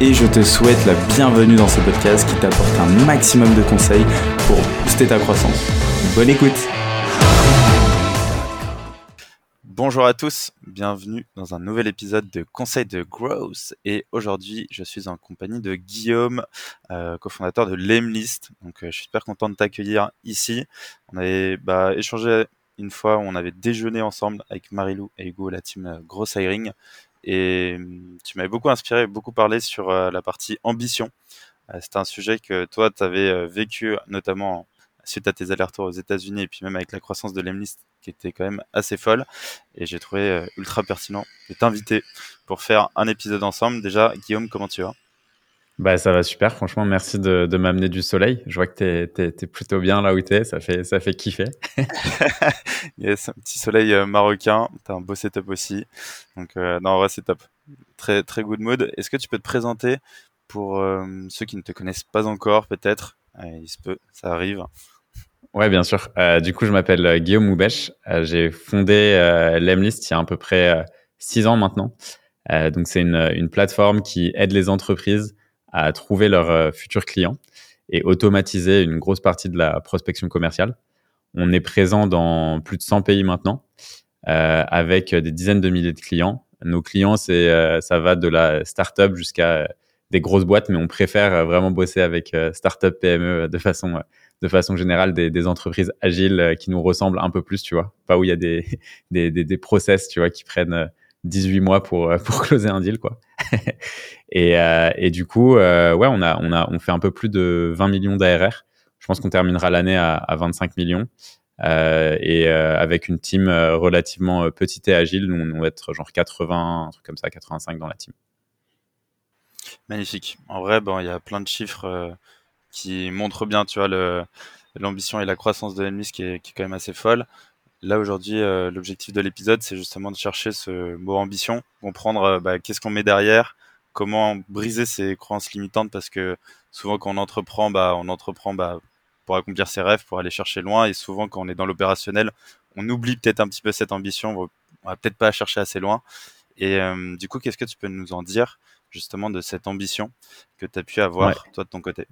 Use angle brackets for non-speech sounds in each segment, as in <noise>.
et je te souhaite la bienvenue dans ce podcast qui t'apporte un maximum de conseils pour booster ta croissance. Bonne écoute Bonjour à tous, bienvenue dans un nouvel épisode de Conseil de Growth et aujourd'hui je suis en compagnie de Guillaume, euh, cofondateur de Lemlist. Donc euh, je suis super content de t'accueillir ici. On avait bah, échangé une fois, on avait déjeuné ensemble avec Marilou et Hugo, la team euh, Gross Hiring et hum, tu m'avais beaucoup inspiré, beaucoup parlé sur euh, la partie ambition. Euh, c'est un sujet que toi, tu avais euh, vécu notamment suite à tes allers-retours aux États-Unis et puis même avec la croissance de l'Emlist qui était quand même assez folle. Et j'ai trouvé ultra pertinent de t'inviter pour faire un épisode ensemble. Déjà, Guillaume, comment tu vas? Bah, ça va super, franchement, merci de, de m'amener du soleil. Je vois que tu es, plutôt bien là où tu es, ça fait, ça fait kiffer. <laughs> yes, un petit soleil euh, marocain, tu as un beau setup aussi. Donc, euh, non, en vrai, c'est top. Très, très good mood. Est-ce que tu peux te présenter pour euh, ceux qui ne te connaissent pas encore, peut-être? Il se peut, ça arrive. Ouais, bien sûr. du coup, je m'appelle Guillaume Moubèche. J'ai fondé Lemlist il y a à peu près six ans maintenant. donc, c'est une, une plateforme qui aide les entreprises à trouver leurs euh, futurs clients et automatiser une grosse partie de la prospection commerciale. On est présent dans plus de 100 pays maintenant, euh, avec des dizaines de milliers de clients. Nos clients, c'est, euh, ça va de la start-up jusqu'à des grosses boîtes, mais on préfère vraiment bosser avec start-up, PME de façon, de façon générale, des, des, entreprises agiles qui nous ressemblent un peu plus, tu vois. Pas où il y a des, <laughs> des, des, des process, tu vois, qui prennent 18 mois pour, <laughs> pour closer un deal, quoi. <laughs> et, euh, et, du coup, euh, ouais, on a, on a, on fait un peu plus de 20 millions d'ARR. Je pense qu'on terminera l'année à, à, 25 millions. Euh, et euh, avec une team euh, relativement petite et agile, nous, on va être genre 80, un truc comme ça, 85 dans la team. Magnifique. En vrai, bon, il y a plein de chiffres qui montrent bien, tu vois, l'ambition et la croissance de l'ennemi, qui qui est quand même assez folle. Là aujourd'hui, euh, l'objectif de l'épisode, c'est justement de chercher ce mot ambition, comprendre euh, bah, qu'est-ce qu'on met derrière, comment briser ces croyances limitantes, parce que souvent quand on entreprend, bah, on entreprend bah, pour accomplir ses rêves, pour aller chercher loin, et souvent quand on est dans l'opérationnel, on oublie peut-être un petit peu cette ambition, on va peut-être pas chercher assez loin. Et euh, du coup, qu'est-ce que tu peux nous en dire justement de cette ambition que tu as pu avoir toi de ton côté?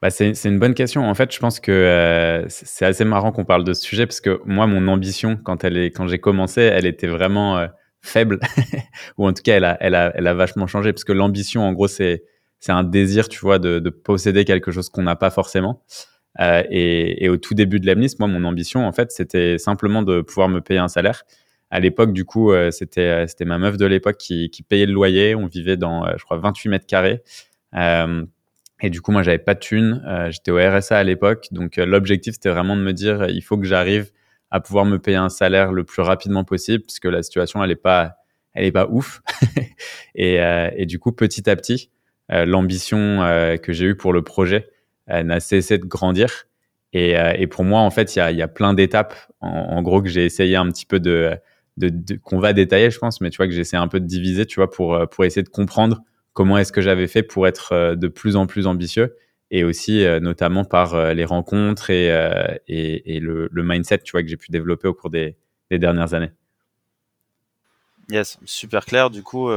Bah c'est, une bonne question. En fait, je pense que euh, c'est assez marrant qu'on parle de ce sujet parce que moi, mon ambition, quand, quand j'ai commencé, elle était vraiment euh, faible, <laughs> ou en tout cas, elle a, elle, a, elle a vachement changé parce que l'ambition, en gros, c'est, un désir, tu vois, de, de posséder quelque chose qu'on n'a pas forcément. Euh, et, au tout début de l'Emnis, moi, mon ambition, en fait, c'était simplement de pouvoir me payer un salaire. À l'époque, du coup, c'était, c'était ma meuf de l'époque qui payait le loyer. On vivait dans, je crois, 28 mètres carrés. Euh, et du coup, moi, j'avais pas de thunes. Euh, j'étais au RSA à l'époque. Donc, euh, l'objectif, c'était vraiment de me dire, il faut que j'arrive à pouvoir me payer un salaire le plus rapidement possible, puisque la situation, elle est pas, elle est pas ouf. <laughs> et, euh, et, du coup, petit à petit, l'ambition que j'ai eue pour le projet n'a cessé de grandir. Et, et, pour moi, en fait, il y a, y a, plein d'étapes, en, gros, que j'ai essayé un petit peu de, de, de qu'on va détailler, je pense, mais tu vois, que j'ai essayé un peu de diviser, tu vois, pour, pour essayer de comprendre comment est-ce que j'avais fait pour être euh, de plus en plus ambitieux et aussi euh, notamment par euh, les rencontres et, le, mindset tu vois, que j'ai pu développer au cours des, dernières années. Yes, super clair. Du coup,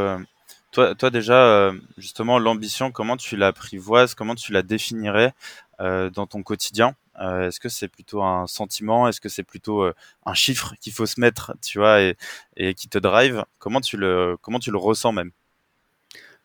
toi, toi déjà, justement, l'ambition, comment tu l'apprivoises, comment tu la définirais dans ton quotidien? Est-ce que c'est plutôt un sentiment? Est-ce que c'est plutôt un chiffre qu'il faut se mettre, tu vois, et, et qui te drive? Comment tu le, comment tu le ressens même?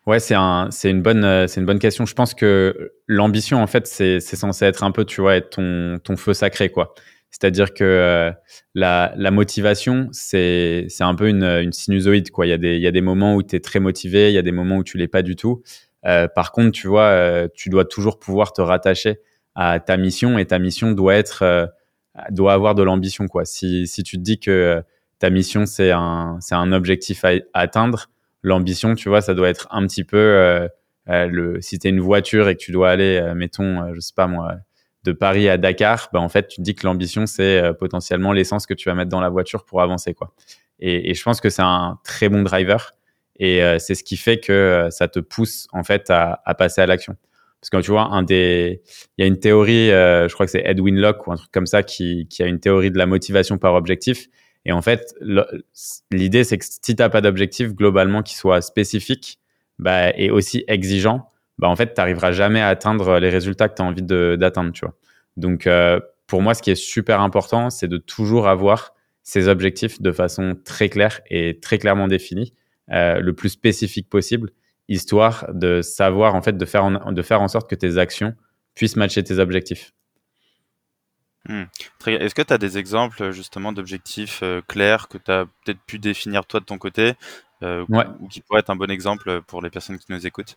Ouais, c'est un, c'est une bonne, euh, c'est une bonne question. Je pense que l'ambition, en fait, c'est, c'est censé être un peu, tu vois, ton, ton feu sacré, quoi. C'est-à-dire que euh, la, la motivation, c'est, c'est un peu une, une sinusoïde, quoi. Il y a des, il y a des moments où tu es très motivé, il y a des moments où tu l'es pas du tout. Euh, par contre, tu vois, euh, tu dois toujours pouvoir te rattacher à ta mission et ta mission doit être, doit avoir de l'ambition, quoi. Si, si tu te dis que ta mission c'est un, c'est un objectif à atteindre, l'ambition, tu vois, ça doit être un petit peu euh, le, si tu une voiture et que tu dois aller, mettons, je sais pas moi, de Paris à Dakar, bah, en fait, tu te dis que l'ambition, c'est potentiellement l'essence que tu vas mettre dans la voiture pour avancer. quoi. Et, je pense que c'est un très bon driver. Et c'est ce qui fait que ça te pousse, en fait, à, à passer à l'action. Parce que tu vois, un des, il y a une théorie, je crois que c'est Edwin Locke ou un truc comme ça, qui, qui a une théorie de la motivation par objectif. Et en fait, l'idée, c'est que si tu n'as pas d'objectif globalement qui soit spécifique bah, et aussi exigeant, bah, en fait, tu n'arriveras jamais à atteindre les résultats que tu as envie d'atteindre. Tu vois. Donc, euh, pour moi, ce qui est super important, c'est de toujours avoir ces objectifs de façon très claire et très clairement définie, euh, le plus spécifique possible, histoire de savoir, en fait, de faire de faire en sorte que tes actions puissent matcher tes objectifs. Hmm. Est-ce que tu as des exemples justement d'objectifs euh, clairs que tu as peut-être pu définir toi de ton côté euh, ou qui pourraient être un bon exemple pour les personnes qui nous écoutent?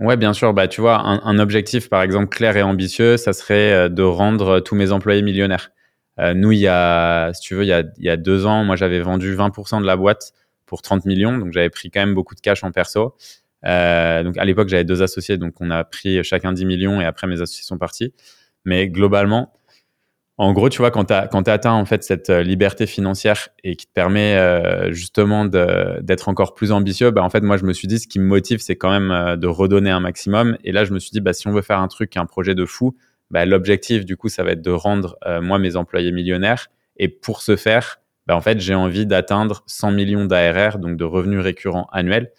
Ouais, bien sûr. Bah, tu vois, un, objectif, par exemple, clair et ambitieux, ça serait euh, de rendre tous mes employés millionnaires. nous, il y a, si tu veux, il y a, il y a deux ans, moi, j'avais vendu 20% de la boîte pour 30 millions. Donc, j'avais pris quand même beaucoup de cash en perso. donc, à l'époque, j'avais deux associés. Donc, on a pris chacun 10 millions et après, mes associés sont partis. Mais globalement, en gros, tu vois, quand tu as, atteint en fait cette euh, liberté financière et qui te permet euh, justement d'être encore plus ambitieux, bah, en fait, moi, je me suis dit, ce qui me motive, c'est quand même euh, de redonner un maximum. Et là, je me suis dit, bah, si on veut faire un truc, un projet de fou, bah, l'objectif, du coup, ça va être de rendre, moi, mes employés millionnaires. Et pour ce faire, bah, en fait, j'ai envie d'atteindre 100 millions d'ARR, donc de revenus récurrents annuels,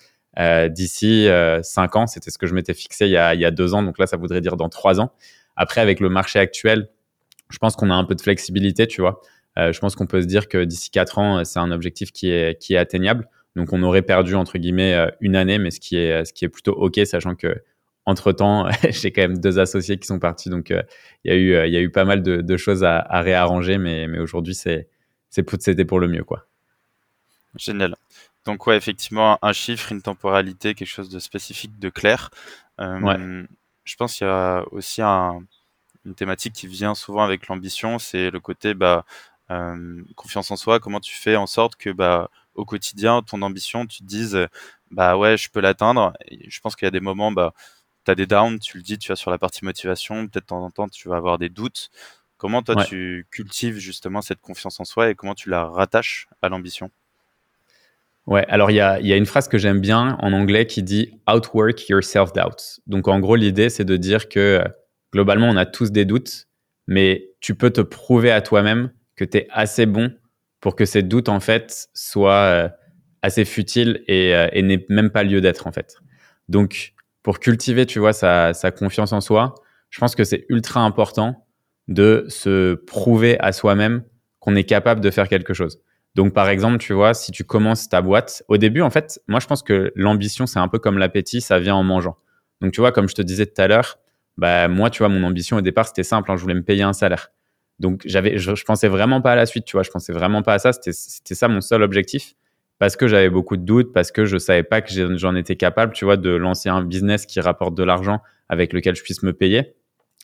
d'ici 5 ans. C'était ce que je m'étais fixé il y, a, il y a deux ans. Donc là, ça voudrait dire dans 3 ans. Après, avec le marché actuel, je pense qu'on a un peu de flexibilité, tu vois. Euh, je pense qu'on peut se dire que d'ici quatre ans, c'est un objectif qui est, qui est atteignable. Donc, on aurait perdu, entre guillemets, euh, une année, mais ce qui est, ce qui est plutôt OK, sachant que entre temps, <laughs> j'ai quand même deux associés qui sont partis. Donc, euh, il y, a eu, il y a eu pas mal de, choses à, réarranger, mais, mais aujourd'hui, c'est, c'était pour le mieux, quoi. Génial. Donc, ouais, effectivement, un chiffre, une temporalité, quelque chose de spécifique, de clair. Je pense qu'il y a aussi un, une thématique qui vient souvent avec l'ambition, c'est le côté bah, euh, confiance en soi. Comment tu fais en sorte que bah, au quotidien, ton ambition, tu te dises bah ouais, je peux l'atteindre? Je pense qu'il y a des moments, bah, tu as des downs, tu le dis, tu vas sur la partie motivation, peut-être de temps en temps, tu vas avoir des doutes. Comment toi, tu cultives justement cette confiance en soi et comment tu la rattaches à l'ambition? Ouais, alors il y a, y a, une phrase que j'aime bien en anglais qui dit outwork your self-doubt. Donc en gros, l'idée, c'est de dire que globalement, on a tous des doutes, mais tu peux te prouver à toi-même que tu es assez bon pour que ces doutes, en fait, soient euh, assez futiles euh, et, n'aient même pas lieu d'être, en fait. Donc, pour cultiver, tu vois, sa, confiance en soi, je pense que c'est ultra important de se prouver à soi-même qu'on est capable de faire quelque chose. Donc, par exemple, tu vois, si tu commences ta boîte, au début, en fait, moi, je pense que l'ambition, c'est un peu comme l'appétit, ça vient en mangeant. Donc, tu vois, comme je te disais tout à l'heure, bah moi, tu vois, mon ambition au départ, c'était simple, hein, je voulais me payer un salaire. Donc j'avais, je, je, pensais vraiment pas à la suite, tu vois, je pensais vraiment pas à ça. C'était, ça mon seul objectif, parce que j'avais beaucoup de doutes, parce que je savais pas que j'en étais capable, tu vois, de lancer un business qui rapporte de l'argent avec lequel je puisse me payer.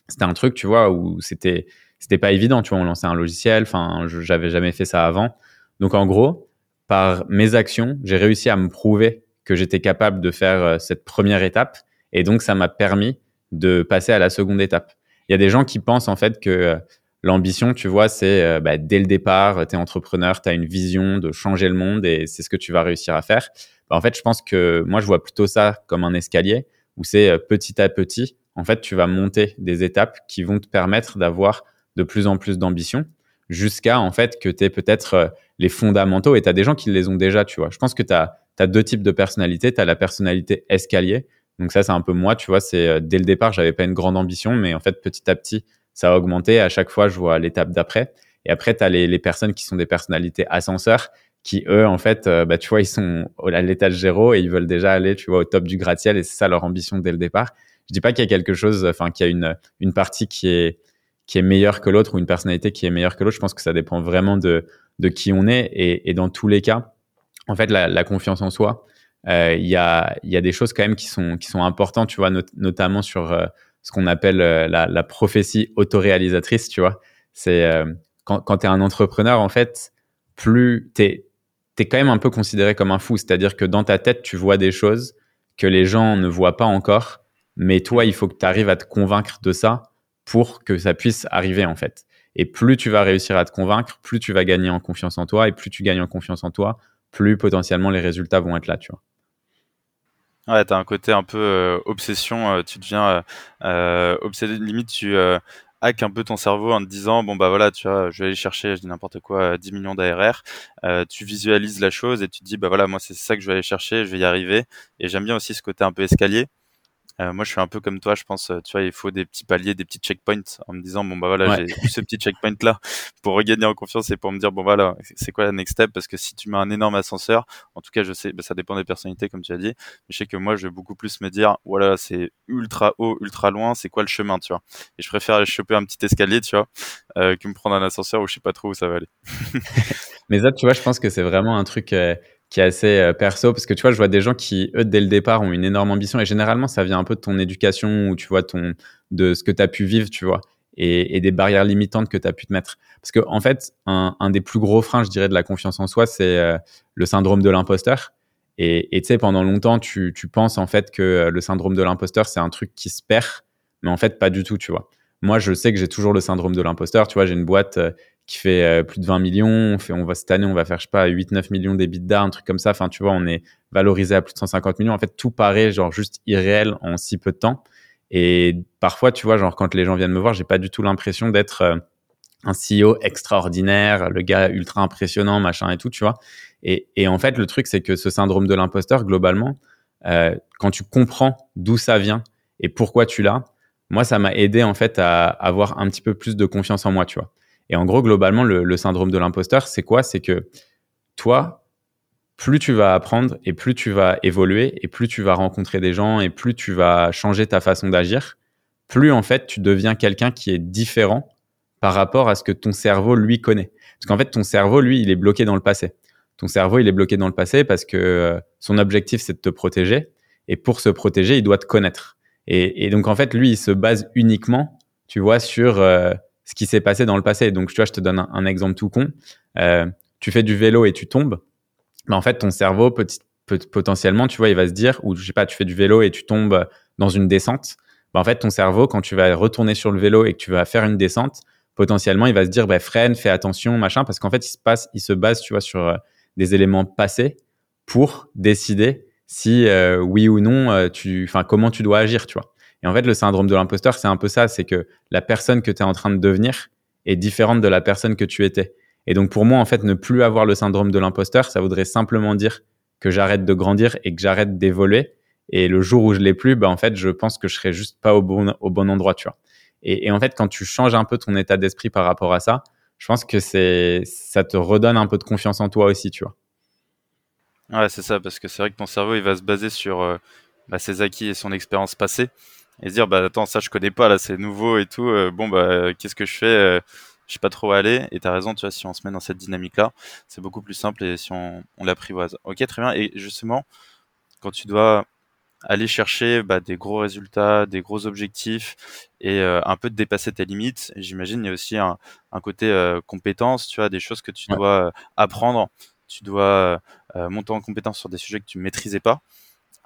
C'était un truc, tu vois, où c'était, c'était pas évident, tu vois, on lançait un logiciel, enfin, j'avais jamais fait ça avant. Donc en gros, par mes actions, j'ai réussi à me prouver que j'étais capable de faire euh, cette première étape, et donc ça m'a permis de passer à la seconde étape. Il y a des gens qui pensent en fait que euh, l'ambition, tu vois, c'est euh, bah, dès le départ, tu es entrepreneur, tu as une vision de changer le monde et c'est ce que tu vas réussir à faire. Bah, en fait, je pense que moi, je vois plutôt ça comme un escalier où c'est euh, petit à petit, en fait, tu vas monter des étapes qui vont te permettre d'avoir de plus en plus d'ambition jusqu'à en fait que tu aies peut-être les fondamentaux et tu as des gens qui les ont déjà, tu vois. Je pense que tu as, as, deux types de personnalités. Tu as la personnalité escalier donc ça, c'est un peu moi, tu vois, c'est euh, dès le départ, j'avais pas une grande ambition, mais en fait, petit à petit, ça a augmenté. À chaque fois, je vois l'étape d'après. Et après, tu as les, personnes qui sont des personnalités ascenseurs, qui eux, en fait, euh, bah, tu vois, ils sont à l'étage zéro et ils veulent déjà aller, tu vois, au top du gratte-ciel et c'est ça leur ambition dès le départ. Je dis pas qu'il y a quelque chose, enfin, qu'il y a une, une partie qui est, qui est meilleure que l'autre ou une personnalité qui est meilleure que l'autre. Je pense que ça dépend vraiment de, de qui on est et, dans tous les cas, en fait, la, confiance en soi, il y, a, des choses quand même qui sont, importantes, tu vois, notamment sur euh, ce qu'on appelle euh, la, prophétie autoréalisatrice, tu vois. C'est quand, tu es un entrepreneur, en fait, plus tu es, quand même un peu considéré comme un fou. C'est-à-dire que dans ta tête, tu vois des choses que les gens ne voient pas encore Mais toi, il faut que tu arrives à te convaincre de ça pour que ça puisse arriver, en fait. Et plus tu vas réussir à te convaincre, plus tu vas gagner en confiance en toi. Et plus tu gagnes en confiance en toi, plus potentiellement les résultats vont être là, tu vois. Ouais, t'as un côté un peu euh, obsession, euh, tu deviens euh, obsédé, limite tu hack un peu ton cerveau en te disant bon bah voilà tu vois je vais aller chercher je dis n'importe quoi 10 millions d'ARR. Tu visualises la chose et tu te dis bah voilà moi c'est ça que je vais aller chercher je vais y arriver. Et j'aime bien aussi ce côté un peu escalier euh, moi, je suis un peu comme toi, je pense, euh, tu vois, il faut des petits paliers, des petits checkpoints en me disant, bon, bah voilà, j'ai eu ce petit checkpoint là <laughs> pour regagner en confiance et pour me dire, bon, voilà, c'est quoi la next step? Parce que si tu mets un énorme ascenseur, en tout cas, je sais, bah, ça dépend des personnalités, comme tu as dit, mais je sais que moi, je vais beaucoup plus me dire, voilà, c'est ultra haut, ultra loin, c'est quoi le chemin, tu vois? Et je préfère choper un petit escalier, tu vois, euh, que me prendre un ascenseur où je sais pas trop où ça va aller. <laughs> mais ça, tu vois, je pense que c'est vraiment un truc qui est assez euh, perso parce que tu vois je vois des gens qui eux dès le départ ont une énorme ambition et généralement ça vient un peu de ton éducation ou tu vois ton de ce que tu as pu vivre tu vois et, des barrières limitantes que tu as pu te mettre. Parce que en fait un, un, des plus gros freins je dirais de la confiance en soi c'est euh, le syndrome de l'imposteur. Et tu sais pendant longtemps tu, tu penses en fait que euh, le syndrome de l'imposteur c'est un truc qui se perd mais en fait pas du tout tu vois. Moi je sais que j'ai toujours le syndrome de l'imposteur tu vois j'ai une boîte qui fait euh, plus de 20 millions. On fait, on va, cette année, on va faire, je sais pas, 8-9 millions d'EBITDA, un truc comme ça. Enfin, tu vois, on est valorisé à plus de 150 millions. En fait, tout paraît genre juste irréel en si peu de temps. Et parfois, tu vois, genre quand les gens viennent me voir, j'ai pas du tout l'impression d'être euh, un CEO extraordinaire, le gars ultra impressionnant, machin et tout, tu vois. Et, en fait, le truc, c'est que ce syndrome de l'imposteur, globalement, euh, quand tu comprends d'où ça vient et pourquoi tu l'as, moi, ça m'a aidé en fait à avoir un petit peu plus de confiance en moi, tu vois. Et en gros, globalement, le, syndrome de l'imposteur, c'est quoi? C'est que toi, plus tu vas apprendre et plus tu vas évoluer et plus tu vas rencontrer des gens et plus tu vas changer ta façon d'agir, plus en fait tu deviens quelqu'un qui est différent par rapport à ce que ton cerveau lui connaît. Parce qu'en fait, ton cerveau, lui, il est bloqué dans le passé. Ton cerveau, il est bloqué dans le passé parce que euh, son objectif, c'est de te protéger. Et pour se protéger, il doit te connaître. Et, donc, en fait, lui, il se base uniquement, tu vois, sur euh, ce qui s'est passé dans le passé. Donc, tu vois, je te donne un, exemple tout con. Euh, tu fais du vélo et tu tombes. Mais en fait, ton cerveau, petit, potentiellement, tu vois, il va se dire, ou je sais pas, tu fais du vélo et tu tombes dans une descente. Bah, en fait, ton cerveau, quand tu vas retourner sur le vélo et que tu vas faire une descente, potentiellement, il va se dire, bah, freine, fais attention, machin, parce qu'en fait, il se passe, il se base, tu vois, sur euh, des éléments passés pour décider si euh, oui ou non, tu, comment tu dois agir, tu vois. Et en fait, le syndrome de l'imposteur, c'est un peu ça, c'est que la personne que tu es en train de devenir est différente de la personne que tu étais. Et donc pour moi, en fait, ne plus avoir le syndrome de l'imposteur, ça voudrait simplement dire que j'arrête de grandir et que j'arrête d'évoluer. Et le jour où je l'ai plus, bah, en fait, je pense que je serai juste pas au bon, au bon endroit, tu vois. Et, en fait, quand tu changes un peu ton état d'esprit par rapport à ça, je pense que c'est, ça te redonne un peu de confiance en toi aussi, tu vois. Ouais, c'est ça, parce que c'est vrai que ton cerveau, il va se baser sur euh, bah, ses acquis et son expérience passée et se dire bah attends ça je connais pas là c'est nouveau et tout euh, bon bah qu'est-ce que je fais euh, je sais pas trop où aller. Et t'as raison tu vois si on se met dans cette dynamique là c'est beaucoup plus simple et si on, on l'apprivoise. Ok très bien. Et justement quand tu dois aller chercher bah, des gros résultats des gros objectifs et euh, un peu de dépasser tes limites j'imagine il y a aussi un, un côté compétence tu vois des choses que tu dois apprendre. Tu dois monter en compétence sur des sujets que tu maîtrisais pas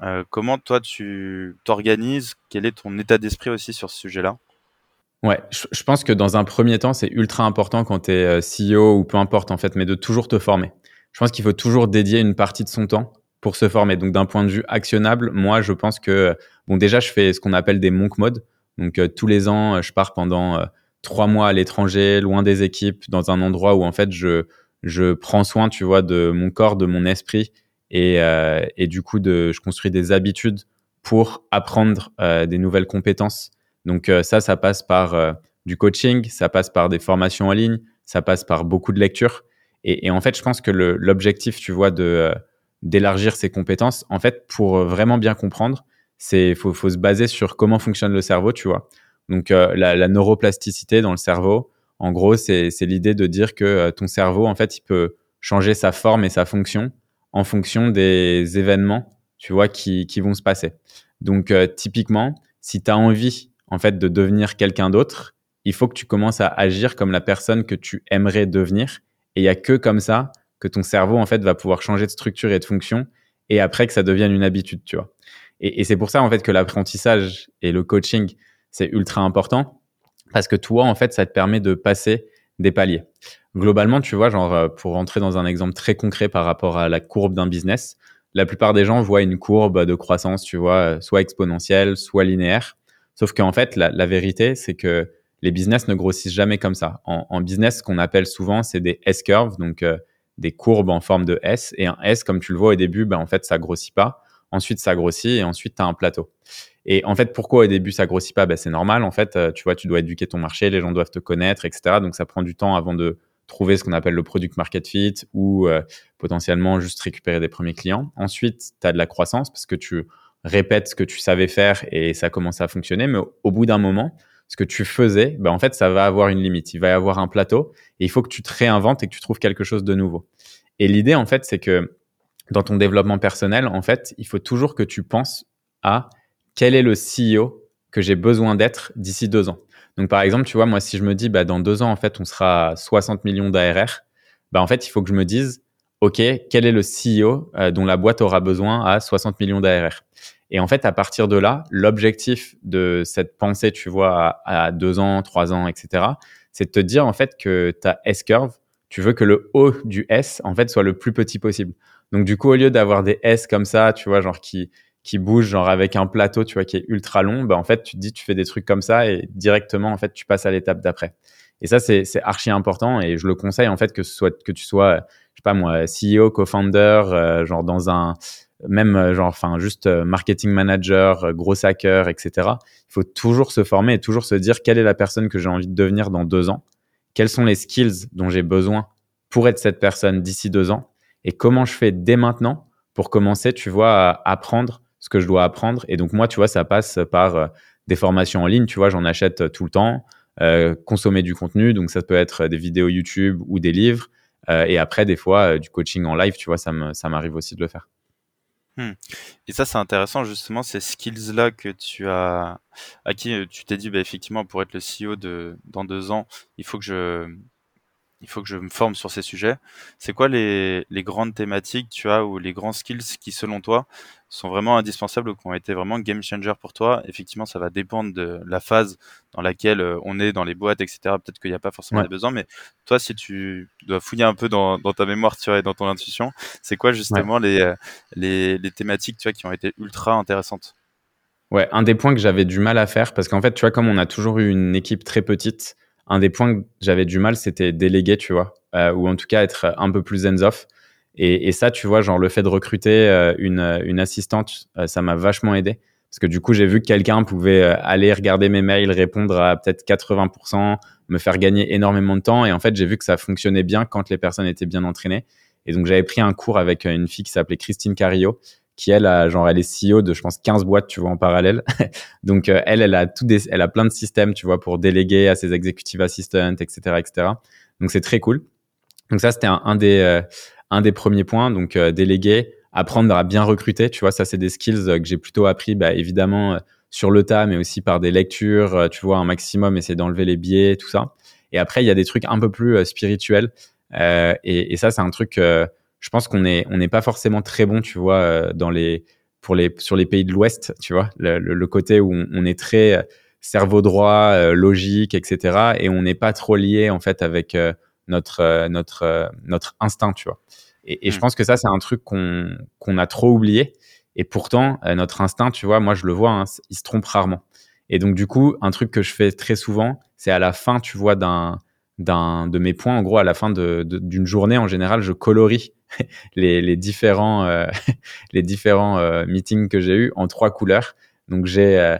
euh, comment toi tu t'organises? Quel est ton état d'esprit aussi sur ce sujet-là? Ouais, je, pense que dans un premier temps, c'est ultra important quand tu es euh, CEO ou peu importe en fait, mais de toujours te former. Je pense qu'il faut toujours dédier une partie de son temps pour se former. Donc d'un point de vue actionnable, moi je pense que bon déjà je fais ce qu'on appelle des monk modes. Donc euh, tous les ans, je pars pendant trois mois à l'étranger, loin des équipes, dans un endroit où en fait je je prends soin, tu vois, de mon corps, de mon esprit et, euh, et du coup, je construis des habitudes pour apprendre euh, des nouvelles compétences. Donc euh, ça, ça passe par du coaching, ça passe par des formations en ligne, ça passe par beaucoup de lectures. Et, en fait, je pense que l'objectif, tu vois, de d'élargir ses compétences, en fait, pour vraiment bien comprendre, c'est faut, faut se baser sur comment fonctionne le cerveau, tu vois. Donc la, neuroplasticité dans le cerveau, en gros, c'est l'idée de dire que ton cerveau, en fait, il peut changer sa forme et sa fonction en fonction des événements, tu vois, qui, qui vont se passer. Donc, euh, typiquement, si tu as envie, en fait, de devenir quelqu'un d'autre, il faut que tu commences à agir comme la personne que tu aimerais devenir. Et il y a que comme ça que ton cerveau, en fait, va pouvoir changer de structure et de fonction et après que ça devienne une habitude, tu vois. Et, et c'est pour ça, en fait, que l'apprentissage et le coaching, c'est ultra important parce que toi, en fait, ça te permet de passer des paliers. Globalement, tu vois, genre, euh, pour rentrer dans un exemple très concret par rapport à la courbe d'un business, la plupart des gens voient une courbe de croissance, tu vois, soit exponentielle, soit linéaire. Sauf qu'en fait, la, vérité, c'est que les business ne grossissent jamais comme ça. En, en business, ce qu'on appelle souvent, c'est des S-curves, donc euh, des courbes en forme de S. Et un S, comme tu le vois au début, ben, en fait, ça grossit pas. Ensuite, ça grossit et ensuite, tu as un plateau. Et en fait, pourquoi au début ça grossit pas? Ben, C'est normal. En fait, euh, tu vois, tu dois éduquer ton marché, les gens doivent te connaître, etc. Donc, ça prend du temps avant de trouver ce qu'on appelle le product market fit ou euh, potentiellement juste récupérer des premiers clients. Ensuite, tu as de la croissance parce que tu répètes ce que tu savais faire et ça commence à fonctionner. Mais au, bout d'un moment, ce que tu faisais, ben, en fait, ça va avoir une limite. Il va y avoir un plateau et il faut que tu te réinventes et que tu trouves quelque chose de nouveau. Et l'idée, en fait, c'est que dans ton développement personnel, en fait, il faut toujours que tu penses à quel est le CEO que j'ai besoin d'être d'ici deux ans? Donc, par exemple, tu vois, moi, si je me dis, bah, dans deux ans, en fait, on sera à 60 millions d'ARR, bah, en fait, il faut que je me dise, OK, quel est le CEO euh, dont la boîte aura besoin à 60 millions d'ARR Et en fait, à partir de là, l'objectif de cette pensée, tu vois, à, deux ans, trois ans, etc., c'est de te dire, en fait, que ta S-curve, tu veux que le haut du S, en fait, soit le plus petit possible. Donc, du coup, au lieu d'avoir des S comme ça, tu vois, genre qui, qui bouge genre avec un plateau, tu vois, qui est ultra long, bah en fait, tu te dis, tu fais des trucs comme ça et directement, en fait, tu passes à l'étape d'après. Et ça, c'est archi important et je le conseille en fait que ce soit que tu sois, je sais pas moi, CEO, co-founder, euh, genre dans un même euh, genre, enfin juste euh, marketing manager, gros hacker, etc. Il faut toujours se former et toujours se dire quelle est la personne que j'ai envie de devenir dans deux ans, quels sont les skills dont j'ai besoin pour être cette personne d'ici deux ans et comment je fais dès maintenant pour commencer, tu vois, à apprendre ce que je dois apprendre. Et donc moi, tu vois, ça passe par euh, des formations en ligne, tu vois, j'en achète euh, tout le temps, euh, consommer du contenu, donc ça peut être des vidéos YouTube ou des livres. et après, des fois, du coaching en live, tu vois, ça m'arrive aussi de le faire. Hmm. Et ça, c'est intéressant, justement, ces skills-là que tu as acquis. Tu t'es dit, bah, effectivement, pour être le CEO de, dans deux ans, il faut que je, il faut que je me forme sur ces sujets. C'est quoi les, les, grandes thématiques, tu as, ou les grands skills qui, selon toi, sont vraiment indispensables ou qui ont été vraiment game changer pour toi? Effectivement, ça va dépendre de la phase dans laquelle euh, on est dans les boîtes, etc. Peut-être qu'il n'y a pas forcément des besoins, mais toi, si tu dois fouiller un peu dans, dans ta mémoire, tu vois, et dans ton intuition, c'est quoi justement les, euh, les, les thématiques, tu vois, qui ont été ultra intéressantes? Ouais, un des points que j'avais du mal à faire, parce qu'en fait, tu vois, comme on a toujours eu une équipe très petite, un des points que j'avais du mal, c'était déléguer, tu vois, euh, ou en tout cas être un peu plus hands-off. Et, et, ça, tu vois, genre le fait de recruter euh, une, une, assistante, euh, ça m'a vachement aidé. Parce que du coup, j'ai vu que quelqu'un pouvait euh, aller regarder mes mails, répondre à peut-être 80%, me faire gagner énormément de temps. Et en fait, j'ai vu que ça fonctionnait bien quand les personnes étaient bien entraînées. Et donc, j'avais pris un cours avec une fille qui s'appelait Christine Carillo, qui elle a genre elle est CEO de je pense 15 boîtes tu vois en parallèle. <laughs> Donc euh, elle elle a tout des, elle a plein de systèmes tu vois pour déléguer à ses executive assistants etc etc donc c'est très cool. Donc ça c'était un, des euh, un des premiers points. Donc euh, déléguer apprendre à bien recruter tu vois ça c'est des skills que j'ai plutôt appris bah, évidemment sur le tas mais aussi par des lectures tu vois un maximum essayer d'enlever les biais tout ça. Et après il y a des trucs un peu plus spirituels et, et, ça c'est un truc je pense qu'on est on n'est pas forcément très bon, tu vois, euh, dans les pour les sur les pays de l'Ouest, tu vois, le, le, côté où on, est très euh, cerveau droit, euh, logique, etc. Et on n'est pas trop lié en fait avec notre notre notre instinct, tu vois. Et, et je hmm. pense que ça c'est un truc qu'on qu'on a trop oublié. Et pourtant notre instinct, tu vois, moi je le vois, hein, il se trompe rarement. Et donc du coup, un truc que je fais très souvent, c'est à la fin, tu vois, d'un d'un de mes points, en gros, à la fin d'une journée, en général, je colorie <laughs> les, différents, euh, <laughs> les différents euh, meetings que j'ai eus en trois couleurs. Donc j'ai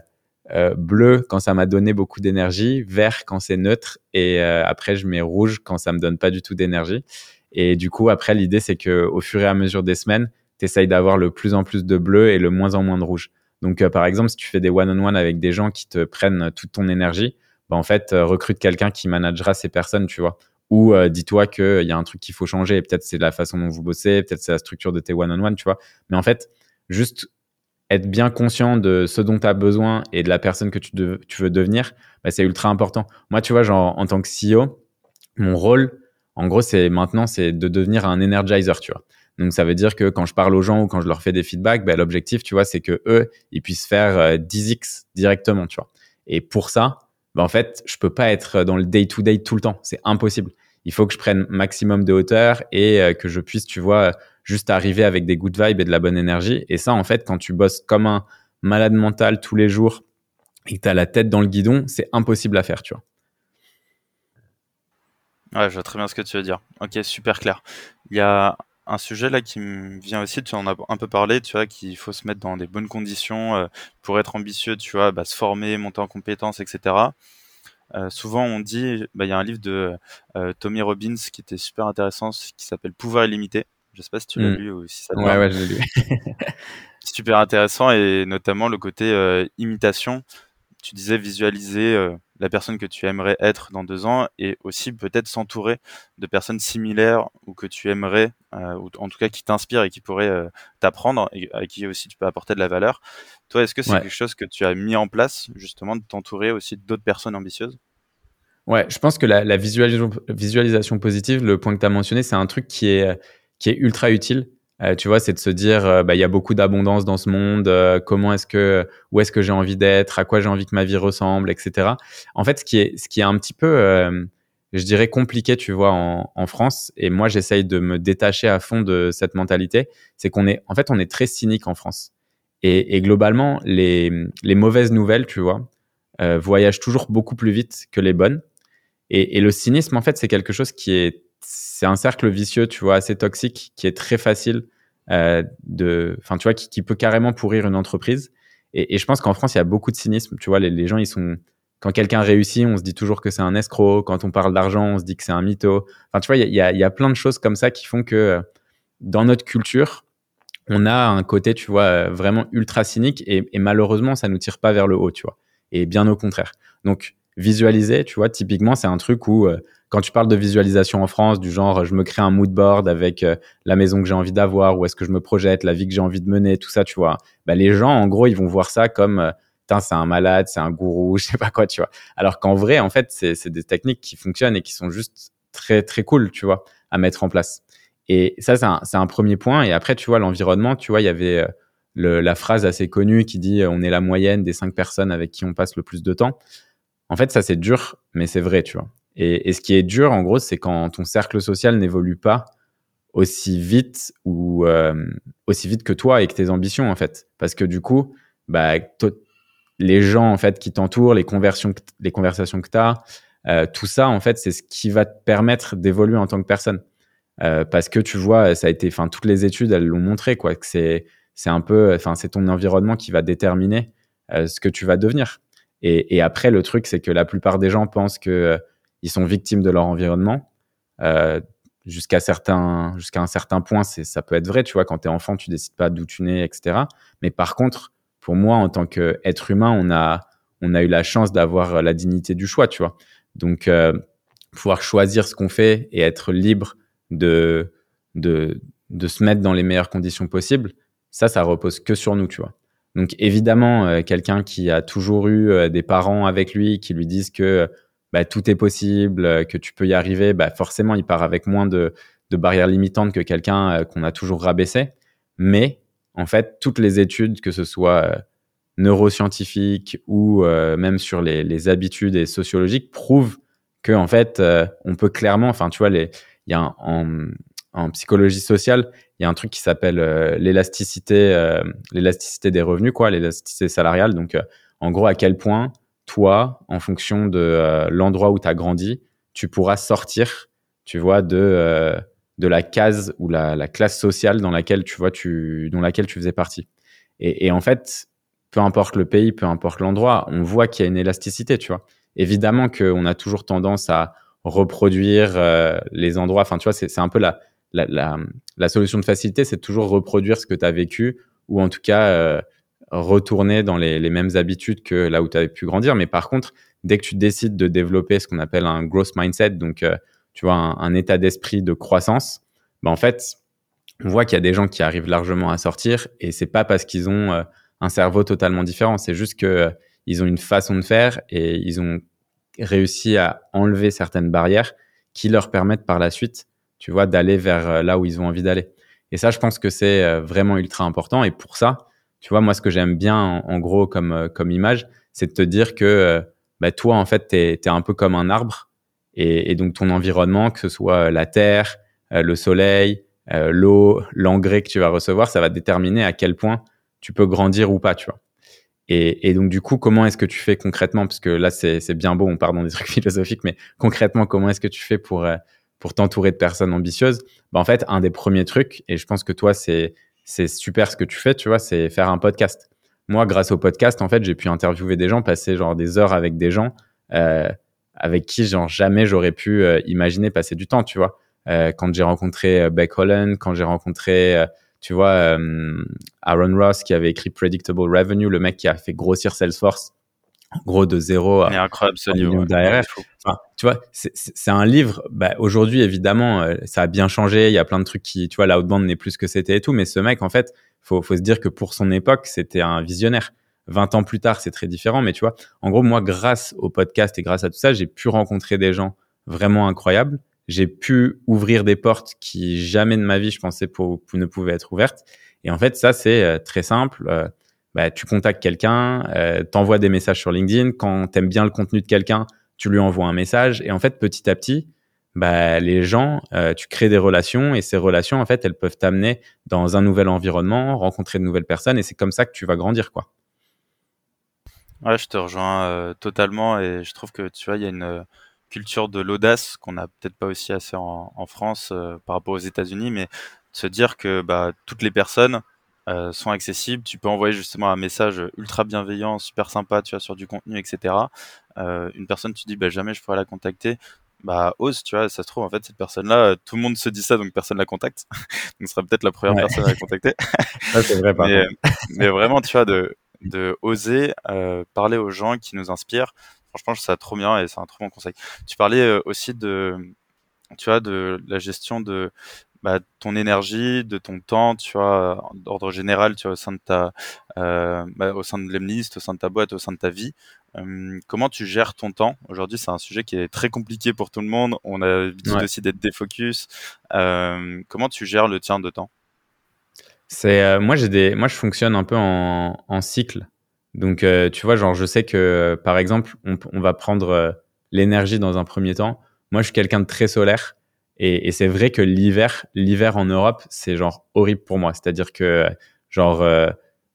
euh, bleu quand ça m'a donné beaucoup d'énergie, vert quand c'est neutre, et après je mets rouge quand ça me donne pas du tout d'énergie. Et du coup, après, l'idée c'est que au fur et à mesure des semaines, tu essayes d'avoir le plus en plus de bleu et le moins en moins de rouge. Donc, par exemple, si tu fais des one-on-one avec des gens qui te prennent toute ton énergie, bah, en fait, recrute quelqu'un qui managera ces personnes, tu vois ou euh, dis-toi qu'il y a un truc qu'il faut changer, peut-être c'est la façon dont vous bossez, peut-être c'est la structure de tes one-on-one, tu vois. Mais en fait, juste être bien conscient de ce dont tu as besoin et de la personne que tu, veux devenir, bah, c'est ultra important. Moi, tu vois, en tant que CEO, mon rôle, en gros, c'est maintenant, c'est de devenir un energizer, tu vois. Donc ça veut dire que quand je parle aux gens ou quand je leur fais des feedbacks, ben, l'objectif, tu vois, c'est que eux, ils puissent faire 10x directement, tu vois. Et pour ça, ben, en fait, je peux pas être dans le day-to-day tout le temps. C'est impossible. Il faut que je prenne maximum de hauteur et que je puisse, tu vois, juste arriver avec des good vibes et de la bonne énergie. Et ça, en fait, quand tu bosses comme un malade mental tous les jours et que tu as la tête dans le guidon, c'est impossible à faire, tu vois. Ouais, je vois très bien ce que tu veux dire. Ok, super clair. Il y a un sujet là qui me vient aussi, tu en as un peu parlé, tu vois, qu'il faut se mettre dans des bonnes conditions euh, pour être ambitieux, tu vois, bah, se former, monter en compétences, etc. Euh, souvent, on dit, bah, il y a un livre de euh, Tommy Robbins qui était super intéressant, qui s'appelle Pouvoir illimité. Je sais pas si tu l'as hmm. lu ou si ça te Ouais, ouais, je l'ai lu. <laughs> super intéressant et notamment le côté imitation tu disais visualiser la personne que tu aimerais être dans deux ans et aussi peut-être s'entourer de personnes similaires ou que tu aimerais, euh, ou en tout cas qui t'inspirent et qui pourraient euh, t'apprendre et à qui aussi tu peux apporter de la valeur. Toi, est-ce que c'est quelque chose que tu as mis en place justement de t'entourer aussi d'autres personnes ambitieuses? Ouais, je pense que la, la visualisation, visualisation, positive, le point que tu as mentionné, c'est un truc qui est, qui est ultra utile. Euh, tu vois, c'est de se dire, euh, bah, il y a beaucoup d'abondance dans ce monde. Euh, comment est-ce que, où est-ce que j'ai envie d'être, à quoi j'ai envie que ma vie ressemble, etc. En fait, ce qui est, ce qui est un petit peu, je dirais compliqué, tu vois, en, en France. Et moi, j'essaye de me détacher à fond de cette mentalité. C'est qu'on est, en fait, on est très cynique en France. Et, et globalement, les, les mauvaises nouvelles, tu vois, voyagent toujours beaucoup plus vite que les bonnes. Et, et le cynisme, en fait, c'est quelque chose qui est c'est un cercle vicieux, tu vois, assez toxique, qui est très facile euh, de, enfin, tu vois, qui, peut carrément pourrir une entreprise. Et, je pense qu'en France, il y a beaucoup de cynisme. Tu vois, les, gens, ils sont, quand quelqu'un réussit, on se dit toujours que c'est un escroc. Quand on parle d'argent, on se dit que c'est un mytho. Enfin, tu vois, il y a, plein de choses comme ça qui font que euh, dans notre culture, on a un côté, tu vois, euh, vraiment ultra cynique et, et malheureusement, ça nous tire pas vers le haut, tu vois. Et bien au contraire. Donc, visualiser, tu vois, typiquement, c'est un truc où euh, quand tu parles de visualisation en France, du genre je me crée un mood board avec euh, la maison que j'ai envie d'avoir, où est-ce que je me projette, la vie que j'ai envie de mener, tout ça, tu vois, bah, les gens, en gros, ils vont voir ça comme euh, c'est un malade, c'est un gourou, <laughs> je sais pas quoi, tu vois. Alors qu'en vrai, en fait, c'est des techniques qui fonctionnent et qui sont juste très, très cool, tu vois, à mettre en place. Et ça, c'est un, un, premier point. Et après, tu vois, l'environnement, tu vois, il y avait euh, le, la phrase assez connue qui dit on est la moyenne des cinq personnes avec qui on passe le plus de temps. En fait, ça, c'est dur, mais c'est vrai, tu vois. Et, ce qui est dur, en gros, c'est quand ton cercle social n'évolue pas aussi vite ou euh, aussi vite que toi et que tes ambitions, en fait. Parce que du coup, bah, les gens, en fait, qui t'entourent, les, conversations que tu as, euh, tout ça, en fait, c'est ce qui va te permettre d'évoluer en tant que personne. Euh, parce que tu vois, ça a été, enfin, toutes les études, elles l'ont montré, quoi, que c'est un peu, enfin, c'est ton environnement qui va déterminer ce que tu vas devenir. Et, après, le truc, c'est que la plupart des gens pensent que euh, sont victimes de leur environnement. Euh, jusqu'à un certain point, ça peut être vrai. Tu vois, quand tu es enfant, tu décides pas d'où tu nais, etc. Mais par contre, pour moi, en tant qu'être humain, on a, eu la chance d'avoir la dignité du choix, tu vois. Donc, euh, pouvoir choisir ce qu'on fait et être libre de, de, de se mettre dans les meilleures conditions possibles, ça, ça repose que sur nous, tu vois. Donc évidemment, euh, quelqu'un qui a toujours eu euh, des parents avec lui qui lui disent que bah, tout est possible, euh, que tu peux y arriver, bah, forcément, il part avec moins de, barrières limitantes que quelqu'un qu'on a toujours rabaissé. Mais en fait, toutes les études, que ce soit neuroscientifiques ou même sur les, les, habitudes et sociologiques, prouvent que en fait, on peut clairement, enfin, tu vois, il y a un, en, en psychologie sociale, il y a un truc qui s'appelle euh, l'élasticité, euh, l'élasticité des revenus, quoi, l'élasticité salariale. Donc, euh, en gros, à quel point toi, en fonction de l'endroit où tu as grandi, tu pourras sortir, tu vois, de de la case ou la, la, classe sociale dans laquelle tu vois, tu dans laquelle tu faisais partie. Et, en fait, peu importe le pays, peu importe l'endroit, on voit qu'il y a une élasticité, tu vois. Évidemment qu'on a toujours tendance à reproduire les endroits. Enfin, tu vois, c'est un peu la, la, solution de facilité, c'est toujours reproduire ce que tu as vécu ou en tout cas euh, retourner dans les, mêmes habitudes que là où tu avais pu grandir. Mais par contre, dès que tu décides de développer ce qu'on appelle un growth mindset, donc euh, tu vois un, état d'esprit de croissance, bah, en fait, on voit qu'il y a des gens qui arrivent largement à sortir et c'est pas parce qu'ils ont euh, un cerveau totalement différent, c'est juste que ils ont une façon de faire et ils ont réussi à enlever certaines barrières qui leur permettent par la suite tu vois, d'aller vers euh, là où ils ont envie d'aller. Et ça, je pense que c'est vraiment ultra important. Et pour ça, tu vois, moi, ce que j'aime bien, en, gros, comme, comme image, c'est de te dire que bah, toi, en fait, tu es, un peu comme un arbre. Et, donc, ton environnement, que ce soit la terre, le soleil, l'eau, l'engrais que tu vas recevoir, ça va déterminer à quel point tu peux grandir ou pas, tu vois. Et, donc, du coup, comment est-ce que tu fais concrètement? Parce que là, c'est bien beau, on part dans des <laughs> trucs philosophiques, mais concrètement, comment est-ce que tu fais pour, euh, pour t'entourer de personnes ambitieuses bah, En fait, un des premiers trucs, et je pense que toi, c'est super ce que tu fais, tu vois, c'est faire un podcast. Moi, grâce au podcast, en fait, j'ai pu interviewer des gens, passer genre des heures avec des gens euh, avec qui, genre, jamais j'aurais pu euh, imaginer passer du temps, tu vois. Euh, quand j'ai rencontré Beck Holland, quand j'ai rencontré tu vois, Aaron Ross qui avait écrit Predictable Revenue, le mec qui a fait grossir Salesforce, gros de zéro à incroyable ce livre. tu vois, c'est un livre. Bah, Aujourd'hui, évidemment, euh, ça a bien changé. Il y a plein de trucs qui, tu vois, l'outbound n'est plus ce que c'était et tout. Mais ce mec, en fait, faut, faut se dire que pour son époque, c'était un visionnaire. 20 ans plus tard, c'est très différent. Mais tu vois, en gros, moi, grâce au podcast et grâce à tout ça, j'ai pu rencontrer des gens vraiment incroyables j'ai pu ouvrir des portes qui jamais de ma vie je pensais pour, ne pouvaient être ouvertes. Et en fait, ça c'est euh, très simple. Euh, bah, tu contactes quelqu'un, euh, t'envoies des messages sur LinkedIn. Quand t'aimes bien le contenu de quelqu'un, tu lui envoies un message. Et en fait, petit à petit, bah, les gens, euh, tu crées des relations et ces relations, en fait, elles peuvent t'amener dans un nouvel environnement, rencontrer de nouvelles personnes. Et c'est comme ça que tu vas grandir, quoi. Ouais, je te rejoins totalement et je trouve que tu vois, il y a une culture de l'audace qu'on n'a peut-être pas aussi assez en, France euh, par rapport aux États-Unis, mais de se dire que bah, toutes les personnes euh, sont accessibles. Tu peux envoyer justement un message ultra bienveillant, super sympa, tu vois, sur du contenu, etc. Euh, une personne, tu dis, bah, jamais je pourrais la contacter. Bah, ose, tu vois, ça se trouve, en fait, cette personne-là, tout le monde se dit ça, donc personne la contacte. <laughs> donc, ce sera peut-être la première personne à la contacter. <laughs> c'est vrai, mais, mais, vraiment, tu vois, de, de oser parler aux gens qui nous inspirent, franchement, ça trop bien et c'est un trop bon conseil. Tu parlais euh, aussi de, tu vois, de la gestion de bah, ton énergie, de ton temps, tu vois, d'ordre général, tu vois, au sein de ta, euh, bah, au sein de l'Emlist, au sein de ta boîte, au sein de ta vie. Euh, comment tu gères ton temps? Aujourd'hui, c'est un sujet qui est très compliqué pour tout le monde. On a l'habitude aussi d'être défocus. comment tu gères le tien de temps? C'est moi, j'ai des, moi, je fonctionne un peu en, en cycle. Donc, euh, tu vois, genre, je sais que, euh, par exemple, on, on va prendre euh, l'énergie dans un premier temps. Moi, je suis quelqu'un de très solaire. Et, c'est vrai que l'hiver, l'hiver en Europe, c'est genre horrible pour moi. C'est-à-dire que, genre,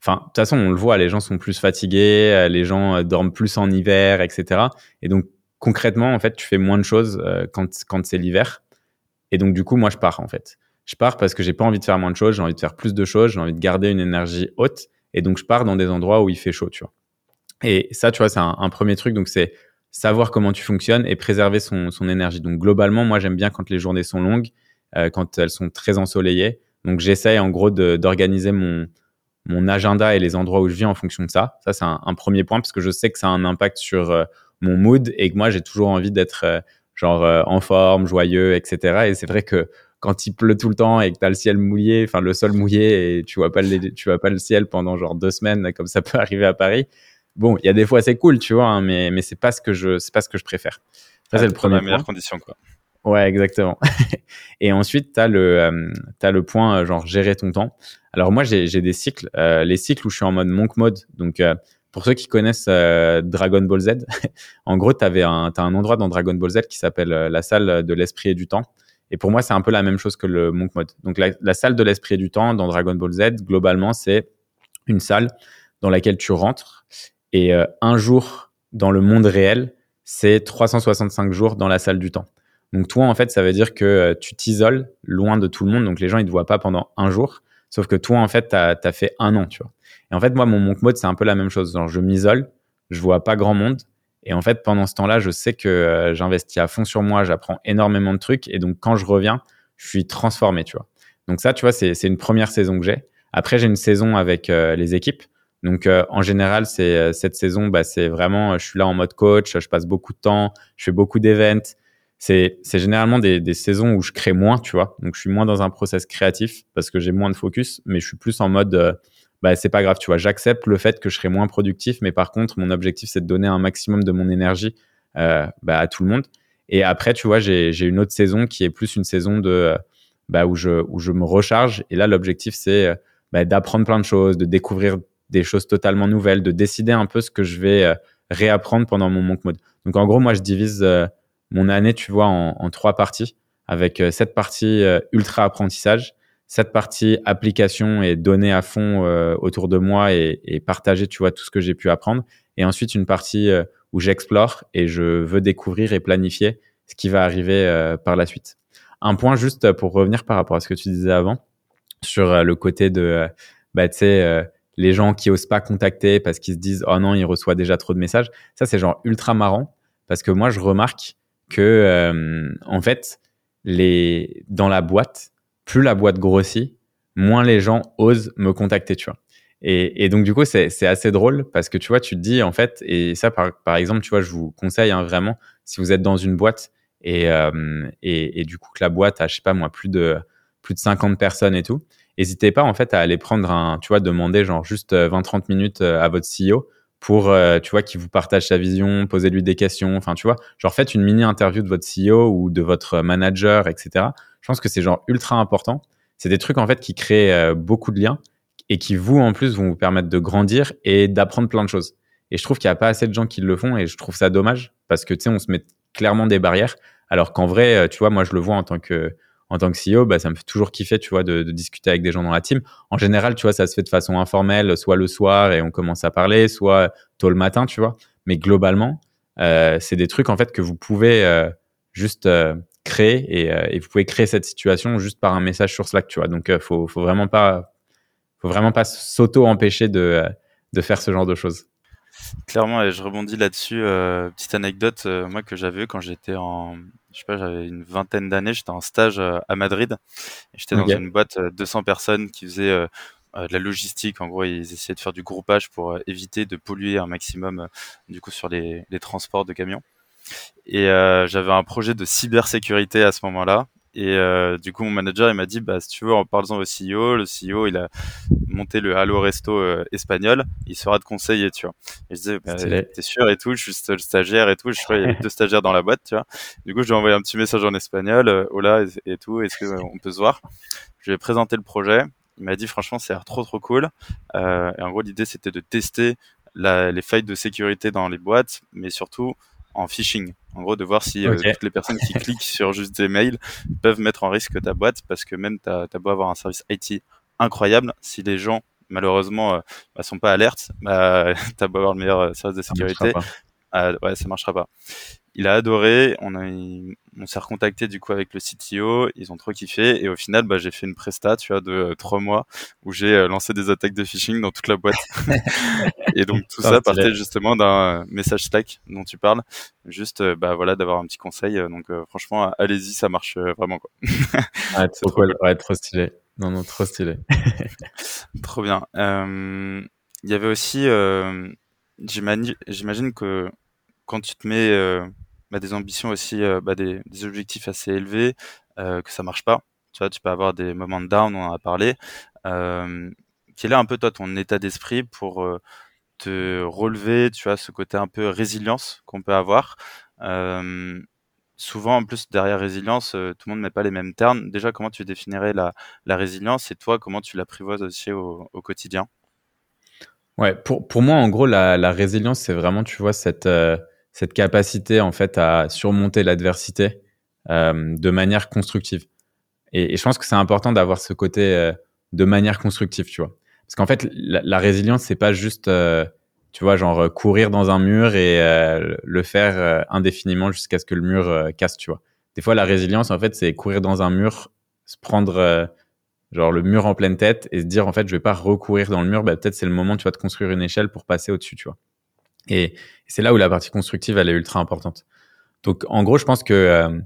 enfin, de toute façon, on le voit, les gens sont plus fatigués, les gens dorment plus en hiver, etc. Et donc, concrètement, en fait, tu fais moins de choses quand, quand c'est l'hiver. Et donc, du coup, moi, je pars, en fait. Je pars parce que j'ai pas envie de faire moins de choses, j'ai envie de faire plus de choses, j'ai envie de garder une énergie haute. Et donc, je pars dans des endroits où il fait chaud, tu vois. Et ça, tu vois, c'est un, premier truc. Donc, c'est savoir comment tu fonctionnes et préserver son, son énergie. Donc, globalement, moi, j'aime bien quand les journées sont longues, euh, quand elles sont très ensoleillées. Donc, j'essaye, en gros, d'organiser mon, mon agenda et les endroits où je vis en fonction de ça. Ça, c'est un, premier point parce que je sais que ça a un impact sur euh, mon mood et que moi, j'ai toujours envie d'être euh, genre en forme, joyeux, etc. Et c'est vrai que quand il pleut tout le temps et que tu as le ciel mouillé, enfin le sol mouillé et tu vois pas le, tu vois pas le ciel pendant genre deux semaines comme ça peut <laughs> arriver à Paris. Bon, il y a des fois c'est cool, tu vois, hein, mais mais c'est pas ce que je c'est pas ce que je préfère. Ça c'est le premier la meilleure condition quoi. Ouais, exactement. <laughs> et ensuite, tu as le, euh, as le point, euh, genre, gérer ton temps. Alors, moi, j'ai des cycles. Euh, les cycles où je suis en mode monk mode. Donc, pour ceux qui connaissent Dragon Ball Z, <laughs> en gros, tu as un endroit dans Dragon Ball Z qui s'appelle la salle de l'esprit et du temps. Et pour moi, c'est un peu la même chose que le Monk Mode. Donc, la, salle de l'esprit du temps dans Dragon Ball Z, globalement, c'est une salle dans laquelle tu rentres. Et euh, un jour dans le monde réel, c'est 365 jours dans la salle du temps. Donc, toi, en fait, ça veut dire que euh, tu t'isoles loin de tout le monde. Donc, les gens, ils te voient pas pendant un jour. Sauf que toi, en fait, tu as, fait un an, tu vois. Et en fait, moi, mon Monk Mode, c'est un peu la même chose. Genre, je m'isole, je vois pas grand monde. Et en fait, pendant ce temps-là, je sais que euh, j'investis à fond sur moi, j'apprends énormément de trucs. Et donc, quand je reviens, je suis transformé, tu vois. Donc ça, tu vois, c'est une première saison que j'ai. Après, j'ai une saison avec euh, les équipes. Donc, euh, en général, c'est cette saison, bah, c'est vraiment, je suis là en mode coach, je passe beaucoup de temps, je fais beaucoup d'événements. C'est généralement des, des, saisons où je crée moins, tu vois. Donc, je suis moins dans un process créatif parce que j'ai moins de focus, mais je suis plus en mode bah c'est pas grave, tu vois, j'accepte le fait que je serai moins productif, mais par contre, mon objectif, c'est de donner un maximum de mon énergie euh, bah, à tout le monde. Et après, tu vois, j'ai une autre saison qui est plus une saison de, bah, où, je, où je me recharge. Et là, l'objectif, c'est bah, d'apprendre plein de choses, de découvrir des choses totalement nouvelles, de décider un peu ce que je vais réapprendre pendant mon monk mode. Donc en gros, moi, je divise mon année, tu vois, en, trois parties, avec cette partie ultra apprentissage, cette partie application et donner à fond autour de moi et, et, partager, tu vois, tout ce que j'ai pu apprendre, et ensuite une partie où j'explore et je veux découvrir et planifier ce qui va arriver par la suite. Un point juste pour revenir par rapport à ce que tu disais avant sur le côté de, bah, tu sais les gens qui osent pas contacter parce qu'ils se disent oh non il reçoit déjà trop de messages. Ça c'est genre ultra marrant parce que moi je remarque que euh, en fait les dans la boîte plus la boîte grossit moins les gens osent me contacter tu vois. Et, et donc du coup c'est assez drôle parce que tu vois tu te dis en fait et ça par par exemple tu vois je vous conseille hein, vraiment si vous êtes dans une boîte et, euh, et et du coup que la boîte a je sais pas moi plus de plus de 50 personnes et tout n'hésitez pas en fait à aller prendre un, tu vois, demander genre juste 20-30 euh, minutes euh, à votre CEO pour, euh, tu vois, qui vous partage sa vision, poser lui des questions, enfin, tu vois, genre faites une mini interview de votre CEO ou de votre manager, etc. Je pense que c'est genre ultra important. C'est des trucs en fait qui créent beaucoup de liens et qui vous en plus vont vous permettre de grandir et d'apprendre plein de choses. Et je trouve qu'il n'y a pas assez de gens qui le font et je trouve ça dommage parce que tu sais, on se met clairement des barrières alors qu'en vrai, tu vois, moi je le vois en tant que en tant que CEO, bah, ça me fait toujours kiffer, tu vois, de, discuter avec des gens dans la team. En général, tu vois, ça se fait de façon informelle, soit le soir et on commence à parler, soit tôt le matin, tu vois. Mais globalement, euh, c'est des trucs en fait que vous pouvez euh, juste euh, créer et, vous pouvez créer cette situation juste par un message sur Slack, tu vois. Donc, faut, faut vraiment pas, faut vraiment pas s'auto empêcher de, de faire ce genre de choses. Clairement, et je rebondis là-dessus. petite anecdote, moi que j'avais quand j'étais en, je sais pas, j'avais une vingtaine d'années, j'étais en stage euh, à Madrid. J'étais dans une boîte de euh, 200 personnes qui faisait euh, de la logistique. En gros, ils essayaient de faire du groupage pour éviter de polluer un maximum du coup sur les, les transports de camions. Et j'avais un projet de cybersécurité à ce moment-là. Et euh, du coup, mon manager, il m'a dit, bah, si tu veux, en parlant au CEO. Le CEO, il a monté le Halo Resto euh, espagnol. Il sera de conseiller, tu vois. Et je disais, bah, t'es sûr et tout, je suis le stagiaire et tout. Je crois qu'il y avait deux stagiaires dans la boîte, tu vois. Du coup, je lui ai envoyé un petit message en espagnol, euh, hola et, tout. Est-ce qu'on peut se voir? Je lui ai présenté le projet. Il m'a dit, franchement, c'est trop trop cool. Euh, et en gros, l'idée, c'était de tester la, les failles de sécurité dans les boîtes, mais surtout en phishing. En gros, de voir si euh, toutes les personnes qui <laughs> cliquent sur juste des mails peuvent mettre en risque ta boîte parce que même tu as, beau avoir un service IT incroyable, si les gens malheureusement euh, bah, sont pas alertes, bah, <laughs> tu as beau avoir le meilleur euh, service de sécurité, euh, ouais, ça marchera pas il a adoré. On, a, on s'est recontacté du coup avec le CTO. Ils ont trop kiffé. Et au final, bah, j'ai fait une presta, tu vois, de euh, trois mois où j'ai euh, lancé des attaques de phishing dans toute la boîte. <laughs> et donc tout ça partait justement d'un message Slack dont tu parles. Juste, euh, bah voilà, d'avoir un petit conseil. Donc franchement, allez-y, ça marche vraiment quoi. <laughs> ah, trop, cool. Ouais, trop stylé. Non, non, trop stylé. <laughs> trop bien. Il y avait aussi, j'imagine que quand tu te mets euh, bah, des ambitions aussi, euh, bah, des, objectifs assez élevés, euh, que ça marche pas, tu vois, tu peux avoir des moments de down, on en a parlé. quel est un peu toi ton état d'esprit pour te relever, tu vois, ce côté un peu résilience qu'on peut avoir? Souvent, en plus, derrière résilience, tout le monde met pas les mêmes termes. Déjà, comment tu définirais la, résilience et toi, comment tu l'apprivoises aussi au, quotidien? Ouais, pour, pour moi, en gros, la résilience, c'est vraiment, tu vois, cette, cette capacité en fait à surmonter l'adversité euh, de manière constructive. Et, je pense que c'est important d'avoir ce côté euh, de manière constructive, tu vois. Parce qu'en fait, la, résilience, c'est pas juste, euh, tu vois, genre courir dans un mur et euh, le faire euh, indéfiniment jusqu'à ce que le mur euh, casse, tu vois. Des fois, la résilience, en fait, c'est courir dans un mur, se prendre genre le mur en pleine tête et se dire, en fait, je vais pas recourir dans le mur. Bah, peut-être c'est le moment, tu vois, de construire une échelle pour passer au-dessus, tu vois. Et c'est là où la partie constructive, elle est ultra importante. Donc, en gros, je pense que euh,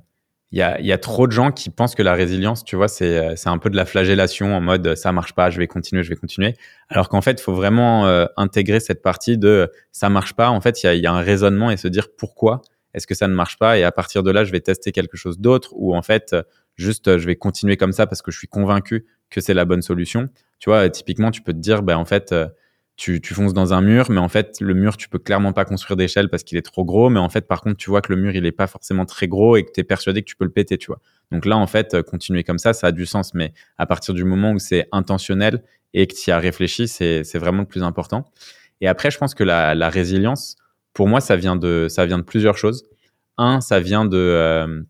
il y, a, y, a, trop de gens qui pensent que la résilience, tu vois, c'est euh, un peu de la flagellation en mode ça marche pas, je vais continuer, je vais continuer. Alors qu'en fait, il faut vraiment euh, intégrer cette partie de ça marche pas. En fait, il y a, y a, un raisonnement et se dire pourquoi est-ce que ça ne marche pas et à partir de là, je vais tester quelque chose d'autre ou en fait, juste je vais continuer comme ça parce que je suis convaincu que c'est la bonne solution. Tu vois, typiquement, tu peux te dire, ben en fait tu, tu, fonces dans un mur, mais en fait, le mur, tu peux clairement pas construire d'échelle parce qu'il est trop gros. Mais en fait, par contre, tu vois que le mur, il est pas forcément très gros et que tu es persuadé que tu peux le péter, tu vois. Donc là, en fait, continuer comme ça, ça a du sens. Mais à partir du moment où c'est intentionnel et que tu y as réfléchi, c'est vraiment le plus important. Et après, je pense que la, la, résilience, pour moi, ça vient de, ça vient de plusieurs choses. Un, ça vient de, euh,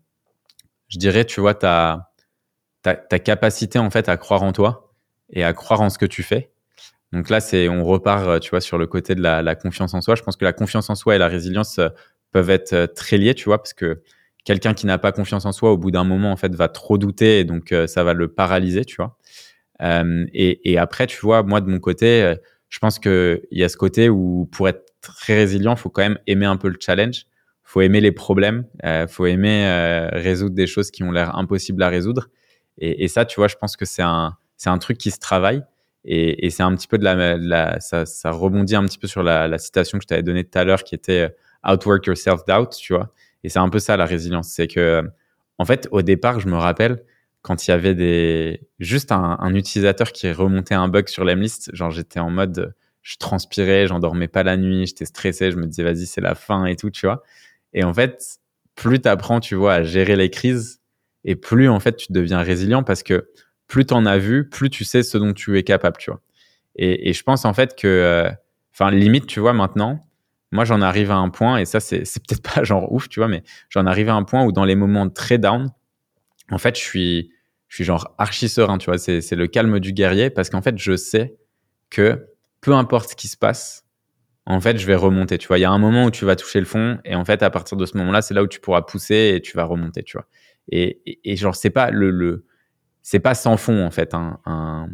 je dirais, tu vois, ta, ta, ta capacité en fait à croire en toi et à croire en ce que tu fais donc là, c'est, on repart, euh, tu vois, sur le côté de la, confiance en soi. Je pense que la confiance en soi et la résilience euh, peuvent être euh, très liées, tu vois, parce que quelqu'un qui n'a pas confiance en soi, au bout d'un moment, en fait, va trop douter et donc ça va le paralyser, tu vois. et, après, tu vois, moi de mon côté, je pense qu'il y a ce côté où pour être très résilient, il faut quand même aimer un peu le challenge, faut aimer les problèmes, faut aimer résoudre des choses qui ont l'air impossibles à résoudre. Et, et, ça, tu vois, je pense que c'est un, c'est un truc qui se travaille. Et, et c'est un petit peu de la, la ça, ça, rebondit un petit peu sur la, la citation que je t'avais donnée tout à l'heure, qui était euh, outwork your self doubt, tu vois. Et c'est un peu ça la résilience, c'est que euh, en fait au départ, je me rappelle quand il y avait des juste un, un utilisateur qui remontait un bug sur l'emlist, genre j'étais en mode je transpirais, j'en dormais pas la nuit, j'étais stressé, je me disais vas-y c'est la fin et tout, tu vois. Et en fait, plus tu apprends, tu vois, à gérer les crises, et plus en fait tu deviens résilient parce que plus tu en as vu, plus tu sais ce dont tu es capable, tu vois. Et, et je pense en fait que, euh, enfin, limite, tu vois, maintenant, moi, j'en arrive à un point, et ça, c'est peut-être pas <laughs> genre ouf, tu vois, mais j'en arrive à un point où dans les moments très down, en fait, je suis, je suis genre archi serein, tu vois, c'est le calme du guerrier, parce qu'en fait, je sais que peu importe ce qui se passe, en fait, je vais remonter, tu vois. Il y a un moment où tu vas toucher le fond, et en fait, à partir de ce moment-là, c'est là où tu pourras pousser et tu vas remonter, tu vois. Et, et, et genre, c'est pas le, le c'est pas sans fond en fait. Hein,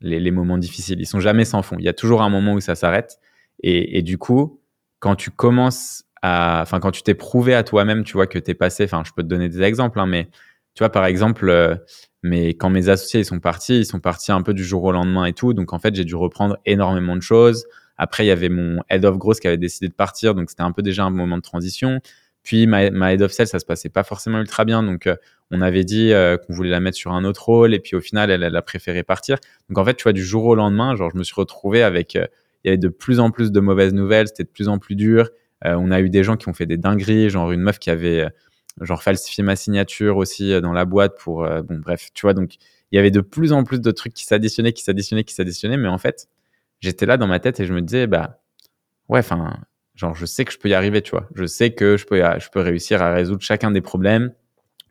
les, moments difficiles, ils sont jamais sans fond. Il y a toujours un moment où ça s'arrête. Et, et, du coup, quand tu commences à, enfin, quand tu t'es prouvé à toi-même, tu vois que t'es passé. Enfin, je peux te donner des exemples, hein, mais tu vois, par exemple, euh, mais quand mes associés ils sont partis, ils sont partis un peu du jour au lendemain et tout. Donc en fait, j'ai dû reprendre énormément de choses. Après, il y avait mon head of growth qui avait décidé de partir, donc c'était un peu déjà un moment de transition. Puis ma, head of sales, ça se passait pas forcément ultra bien, donc euh, on avait dit euh, qu'on voulait la mettre sur un autre rôle. Et puis au final elle, elle, a préféré partir. Donc en fait, tu vois, du jour au lendemain, genre je me suis retrouvé avec, euh, il y avait de plus en plus de mauvaises nouvelles, c'était de plus en plus dur. On a eu des gens qui ont fait des dingueries, genre une meuf qui avait genre falsifié ma signature aussi dans la boîte pour, bon bref, tu vois, donc il y avait de plus en plus de trucs qui s'additionnaient, qui s'additionnaient, qui s'additionnaient, mais en fait, j'étais là dans ma tête et je me disais, bah ouais, enfin, genre je sais que je peux y arriver, tu vois, je sais que je peux, je peux réussir à résoudre chacun des problèmes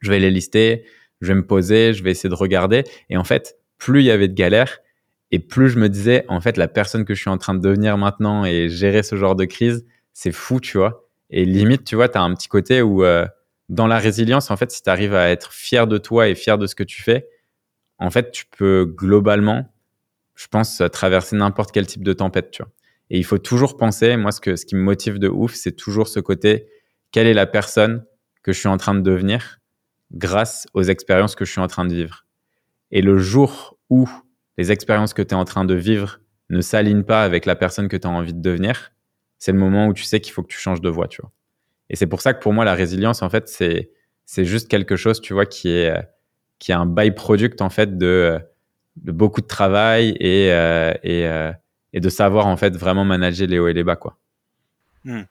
je vais les lister, je vais me poser, je vais essayer de regarder. Et en fait, plus il y avait de galères, et plus je me disais, en fait, la personne que je suis en train de devenir maintenant et gérer ce genre de crise, c'est fou, tu vois. Et limite, tu vois, tu as un petit côté où, euh, dans la résilience, en fait, si tu arrives à être fier de toi et fier de ce que tu fais, en fait, tu peux globalement, je pense, traverser n'importe quel type de tempête, tu vois. Et il faut toujours penser, moi, ce, que, ce qui me motive de ouf, c'est toujours ce côté, quelle est la personne que je suis en train de devenir grâce aux expériences que je suis en train de vivre. Et le jour où les expériences que tu es en train de vivre ne s'alignent pas avec la personne que tu as envie de devenir, c'est le moment où tu sais qu'il faut que tu changes de voie, tu vois. Et c'est pour ça que pour moi, la résilience, en fait, c'est, c'est juste quelque chose, tu vois, qui est, qui est un byproduct, en fait, de, de beaucoup de travail et, euh, et, euh, et de savoir, en fait, vraiment manager les hauts et les bas, quoi. Hmm.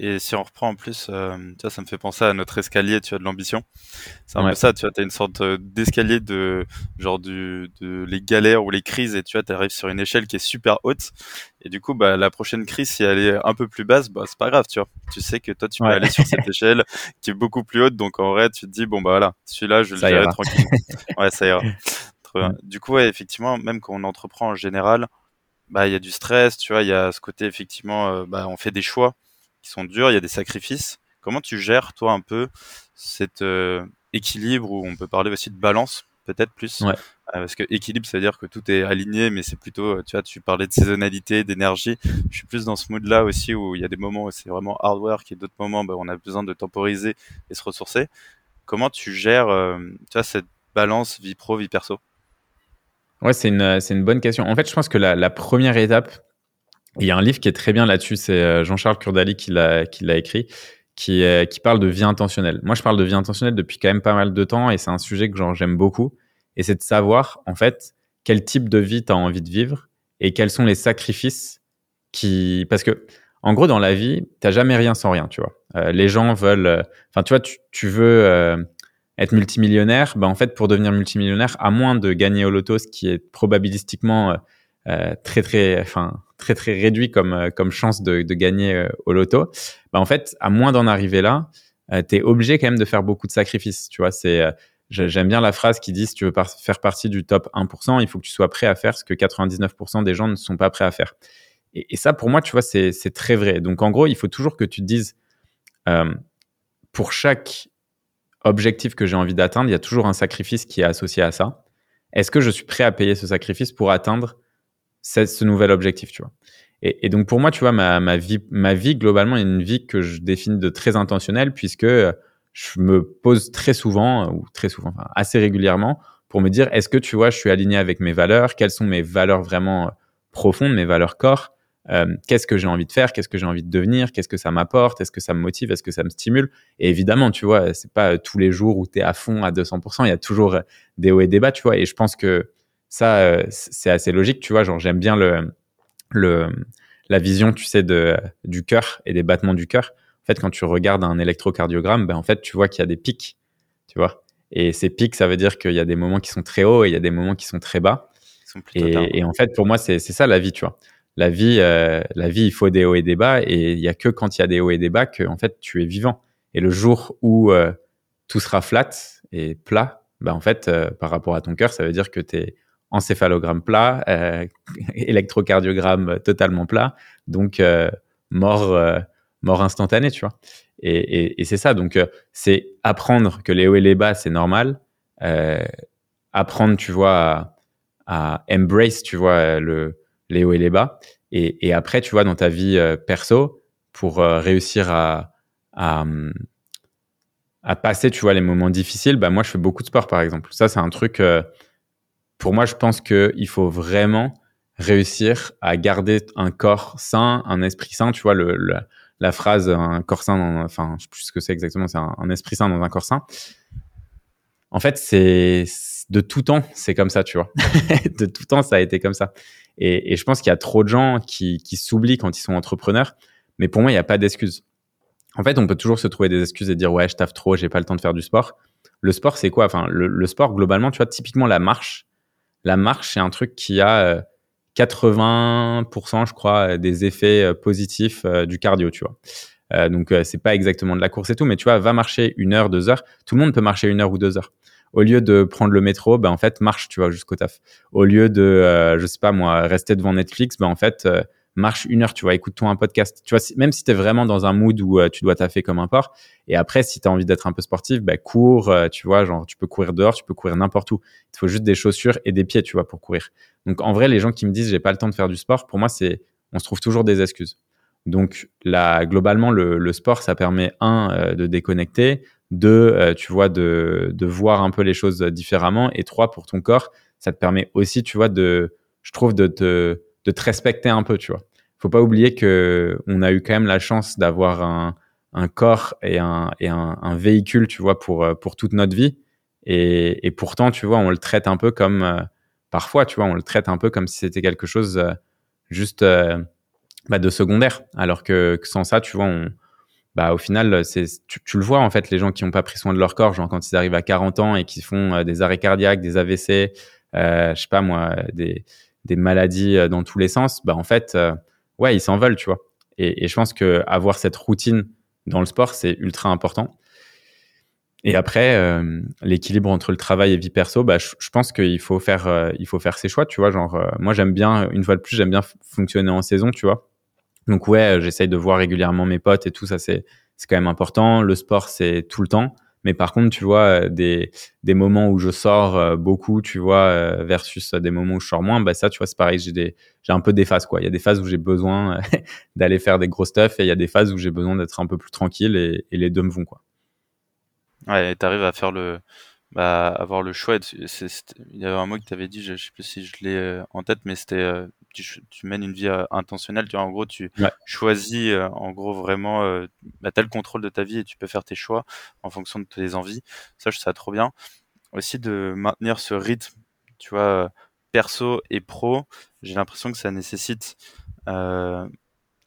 Et si on reprend en plus, euh, tu vois, ça me fait penser à notre escalier, tu vois, de l'ambition. C'est un peu ça, tu vois, t'as une sorte euh, d'escalier de genre du, de les galères ou les crises et tu vois, t'arrives sur une échelle qui est super haute. Et du coup, bah, la prochaine crise, si elle est un peu plus basse, bah, c'est pas grave, tu vois. Tu sais que toi, tu peux aller sur cette <laughs> échelle qui est beaucoup plus haute. Donc, en vrai, tu te dis, bon, bah, voilà, celui-là, je le gérer tranquille. ouais, ça ira. <laughs> Du coup, ouais, effectivement, même quand on entreprend en général, bah, il y a du stress, tu vois, il y a ce côté, effectivement, euh, bah, on fait des choix qui sont durs, il y a des sacrifices. Comment tu gères, toi, un peu cet euh, équilibre, ou on peut parler aussi de balance, peut-être plus? Ouais. Euh, parce que équilibre, ça veut dire que tout est aligné, mais c'est plutôt, euh, tu vois, tu parlais de saisonnalité, d'énergie. Je suis plus dans ce mood-là aussi, où il y a des moments où c'est vraiment hard work, et d'autres moments, bah, on a besoin de temporiser et se ressourcer. Comment tu gères, tu vois, cette balance vie pro, vie perso? Ouais, c'est une, une bonne question. En fait, je pense que la, première étape, il y a un livre qui est très bien là-dessus, c'est euh, Jean-Charles Kurdali qui l'a, écrit, qui, qui parle de vie intentionnelle. Moi, je parle de vie intentionnelle depuis quand même pas mal de temps et c'est un sujet que j'aime beaucoup. Et c'est de savoir, en fait, quel type de vie tu as envie de vivre et quels sont les sacrifices qui, parce que en gros dans la vie, t'as jamais rien sans rien, tu vois. les gens veulent, enfin tu vois, tu, tu veux être multimillionnaire, bah en fait pour devenir multimillionnaire, à moins de gagner au loto, ce qui est probabilistiquement euh, très très, enfin très très réduit comme euh, comme chance de, gagner euh, au loto, bah en fait à moins d'en arriver là, tu es obligé quand même de faire beaucoup de sacrifices. Tu vois, c'est J'aime bien la phrase qui dit si tu veux faire partie du top 1%, il faut que tu sois prêt à faire ce que 99% des gens ne sont pas prêts à faire. Et, ça, pour moi, tu vois, c'est très vrai. Donc, en gros, il faut toujours que tu te dises, euh, pour chaque objectif que j'ai envie d'atteindre, il y a toujours un sacrifice qui est associé à ça. Est-ce que je suis prêt à payer ce sacrifice pour atteindre ce nouvel objectif, tu vois? Et, donc pour moi, tu vois, ma, vie, globalement est une vie que je définis de très intentionnelle puisque je me pose très souvent ou très souvent, enfin, assez régulièrement pour me dire est-ce que tu vois, je suis aligné avec mes valeurs, quelles sont mes valeurs vraiment profondes, mes valeurs corps, euh, qu'est-ce que j'ai envie de faire, qu'est-ce que j'ai envie de devenir, qu'est-ce que ça m'apporte, est-ce que ça me motive, est-ce que ça me stimule? Et évidemment, tu vois, c'est pas tous les jours où tu es à fond à 200%, il y a toujours des hauts et des bas, tu vois. Et je pense que ça, euh, c'est assez logique, tu vois. Genre, j'aime bien le, le, la vision, tu sais, de, du cœur et des battements du cœur. En fait, quand tu regardes un électrocardiogramme, ben, en fait, tu vois qu'il y a des pics, tu vois. Et ces pics, ça veut dire qu'il y a des moments qui sont très hauts et il y a des moments qui sont très bas. Et, et, en fait, pour moi, c'est ça la vie, tu vois. La vie, euh, la vie, il faut des hauts et des bas, et il y a que quand il y a des hauts et des bas que, en fait, tu es vivant. Et le jour où euh, tout sera flat et plat, ben, en fait, par rapport à ton cœur, ça veut dire que tu es encéphalogramme plat, euh, <laughs> électrocardiogramme totalement plat, donc euh, mort, euh, mort instantanée, tu vois. Et, c'est ça, donc c'est apprendre que les hauts et les bas, c'est normal, apprendre, tu vois, à, embrace, tu vois, le, les hauts et les bas, et, après, tu vois, dans ta vie perso, pour réussir à, à, à, passer, tu vois, les moments difficiles, bah moi, je fais beaucoup de sport, par exemple. Ça, c'est un truc pour moi, je pense qu'il faut vraiment réussir à garder un corps sain, un esprit sain. Tu vois, le, la phrase un corps sain, dans, enfin, je sais plus ce que c'est exactement, c'est un, esprit sain dans un corps sain. En fait, c'est de tout temps, c'est comme ça, tu vois. <laughs> de tout temps, ça a été comme ça. Et, je pense qu'il y a trop de gens qui, qui s'oublient quand ils sont entrepreneurs. Mais pour moi, il n'y a pas d'excuses. En fait, on peut toujours se trouver des excuses et dire ouais, je taffe trop, j'ai pas le temps de faire du sport. Le sport, c'est quoi? Enfin, le, sport globalement, tu vois, typiquement la marche, la marche, c'est un truc qui a 80%, euh, je crois, des effets euh, positifs euh, du cardio, tu vois. donc, c'est pas exactement de la course et tout, mais tu vois, va marcher une heure, deux heures. Tout le monde peut marcher une heure ou deux heures. Au lieu de prendre le métro, ben, en fait, marche, tu vois, jusqu'au taf. Au lieu de, je sais pas moi, rester devant Netflix, ben, en fait, marche une heure, tu vois, écoute-toi un podcast. Tu vois, même si tu es vraiment dans un mood où euh, tu dois taffer comme un porc. Et après, si tu as envie d'être un peu sportif, bah, cours, euh, tu vois, genre, tu peux courir dehors, tu peux courir n'importe où. Il faut juste des chaussures et des pieds, tu vois, pour courir. Donc, en vrai, les gens qui me disent j'ai pas le temps de faire du sport, pour moi, c'est, on se trouve toujours des excuses. Donc, là, globalement, le, sport, ça permet, un, euh, de déconnecter, deux, tu vois, de, voir un peu les choses différemment, et trois, pour ton corps, ça te permet aussi, tu vois, de, je trouve, de te, de te respecter un peu, tu vois faut pas oublier que on a eu quand même la chance d'avoir un, un, corps et, un, et un, véhicule, tu vois, pour, euh, pour toute notre vie. Et, et, pourtant, tu vois, on le traite un peu comme, euh, parfois, tu vois, on le traite un peu comme si c'était quelque chose euh, juste bah, de secondaire. Alors que, sans ça, tu vois, on, bah, au final, c'est, tu, le vois, en fait, les gens qui n'ont pas pris soin de leur corps, genre quand ils arrivent à 40 ans et qui font des arrêts cardiaques, des AVC, je sais pas moi, des, des maladies dans tous les sens, bah, en fait, ouais, ils s'en veulent, tu vois. Et, je pense que avoir cette routine dans le sport, c'est ultra important. Et après, euh, l'équilibre entre le travail et vie perso, bah, je, pense qu'il faut faire, euh, il faut faire ses choix, tu vois. Genre, euh, moi, j'aime bien, une fois de plus, j'aime bien fonctionner en saison, tu vois. Donc ouais, j'essaye de voir régulièrement mes potes et tout, ça c'est, quand même important. Le sport, c'est tout le temps. Mais par contre, tu vois, euh, des, des moments où je sors euh, beaucoup, tu vois, euh, versus des moments où je sors moins, bah ça, tu vois, c'est pareil, j'ai un peu des phases, quoi. Il y a des phases où j'ai besoin <laughs> d'aller faire des gros stuff et il y a des phases où j'ai besoin d'être un peu plus tranquille et, et, les deux me vont, quoi. Ouais, t'arrives à faire le, bah, avoir le choix. il y avait un mot que tu avais dit, je, sais plus si je l'ai en tête, mais c'était tu, tu, mènes une vie intentionnelle. Tu vois, en gros, tu choisis, en gros, vraiment, bah, tu as le contrôle de ta vie et tu peux faire tes choix en fonction de tes envies. Ça, je trouve ça trop bien. Aussi de maintenir ce rythme, tu vois, perso et pro. J'ai l'impression que ça nécessite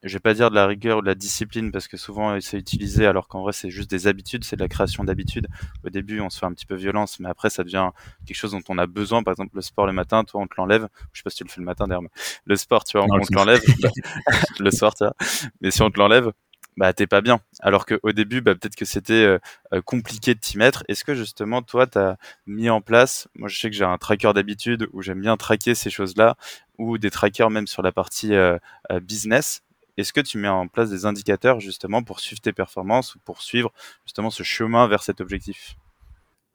je vais pas dire de la rigueur ou de la discipline parce que souvent c'est utilisé alors qu'en vrai c'est juste des habitudes, c'est de la création d'habitudes. Au début on se fait un petit peu violence, mais après ça devient quelque chose dont on a besoin. Par exemple le sport le matin, toi on te l'enlève. Je sais pas si tu le fais le matin d'ailleurs, mais le sport tu vois on, te l'enlève <laughs> <laughs> le soir tu vois. Mais si on te l'enlève, bah t'es pas bien. Alors qu'au début, bah, peut-être que c'était euh, euh, compliqué de t'y mettre. Est-ce que justement, toi, tu as mis en place, moi je sais que j'ai un tracker d'habitude où j'aime bien traquer ces choses-là, ou des trackers même sur la partie euh, business. Est-ce que tu mets en place des indicateurs justement pour suivre tes performances ou pour suivre justement ce chemin vers cet objectif?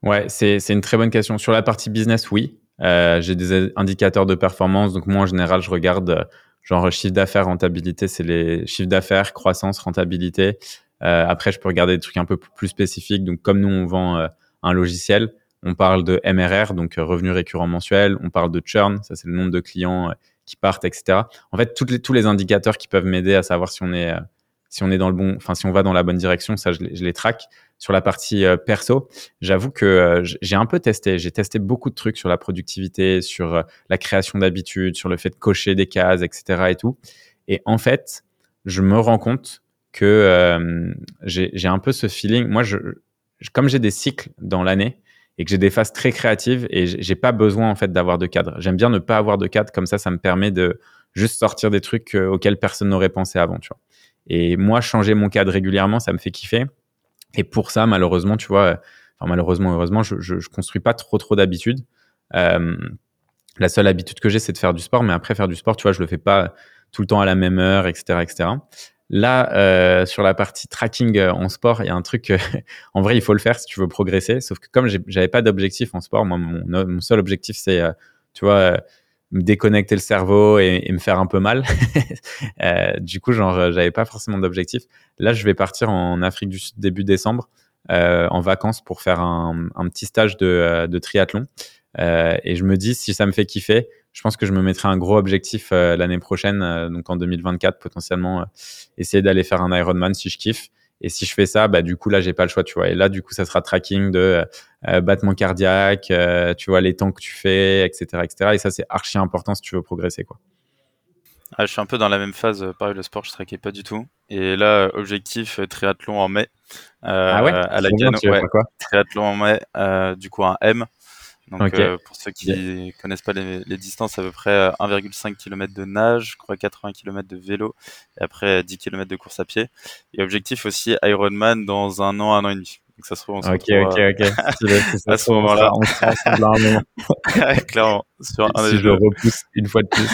Ouais, c'est une très bonne question. Sur la partie business, oui. j'ai des indicateurs de performance. Donc moi, en général, je regarde genre chiffre d'affaires, rentabilité, c'est les chiffres d'affaires, croissance, rentabilité. Euh, après, je peux regarder des trucs un peu plus spécifiques. Donc, comme nous, on vend euh, un logiciel, on parle de MRR, donc euh, revenu récurrent mensuel. On parle de churn, ça c'est le nombre de clients qui partent, etc. En fait, toutes les, tous les indicateurs qui peuvent m'aider à savoir si on est si on est dans le bon, enfin si on va dans la bonne direction, ça je, les traque. Sur la partie euh, perso, j'avoue que euh, j'ai un peu testé. J'ai testé beaucoup de trucs sur la productivité, sur euh, la création d'habitudes, sur le fait de cocher des cases, etc. et tout. Et en fait, je me rends compte que j'ai un peu ce feeling. Moi, je, comme j'ai des cycles dans l'année et que j'ai des phases très créatives et j'ai pas besoin en fait d'avoir de cadre. J'aime bien ne pas avoir de cadre comme ça, ça me permet de juste sortir des trucs auxquels personne n'aurait pensé avant, tu vois. Et moi, changer mon cadre régulièrement, ça me fait kiffer. Et pour ça, malheureusement, tu vois, enfin malheureusement, heureusement, je, je, je construis pas trop trop d'habitudes. Euh, la seule habitude que j'ai, c'est de faire du sport, mais après faire du sport, tu vois, je le fais pas tout le temps à la même heure, etc., etc. Là, euh, sur la partie tracking euh, en sport, il y a un truc, <laughs> en vrai, il faut le faire si tu veux progresser. Sauf que comme j'avais pas d'objectif en sport, moi, mon, seul objectif, c'est, euh, tu vois, me déconnecter le cerveau et, me faire un peu mal. <laughs> euh, du coup, genre, euh, j'avais pas forcément d'objectif. Là, je vais partir en Afrique du Sud début décembre euh, en vacances pour faire un, petit stage de, euh, de triathlon. Euh, et je me dis, si ça me fait kiffer, je pense que je me mettrai un gros objectif euh, l'année prochaine, donc en 2024 potentiellement, essayer d'aller faire un Ironman si je kiffe. Et si je fais ça, bah du coup là j'ai pas le choix, tu vois. Et là du coup ça sera tracking de euh, battement cardiaque, euh, tu vois les temps que tu fais, etc., etc. Et ça c'est archi important si tu veux progresser, quoi. Ah, je suis un peu dans la même phase. Pareil, le sport, je traquais pas du tout. Et là, objectif triathlon en mai. Euh, ah ouais? À la bien, ouais, quoi? Triathlon en mai. du coup, un M. Donc euh, pour ceux qui ne connaissent pas les, les, distances, à peu près 1,5 euh, km de nage, je crois 80 km de vélo, et après 10 km de course à pied. Et objectif aussi Ironman dans un an, un an et demi. Donc ça se trouve, on se Ok, ok, ok. <laughs> à ce moment-là. On ensemble à un moment. <laughs> Clairement. Sur un si je le repousse une fois de plus.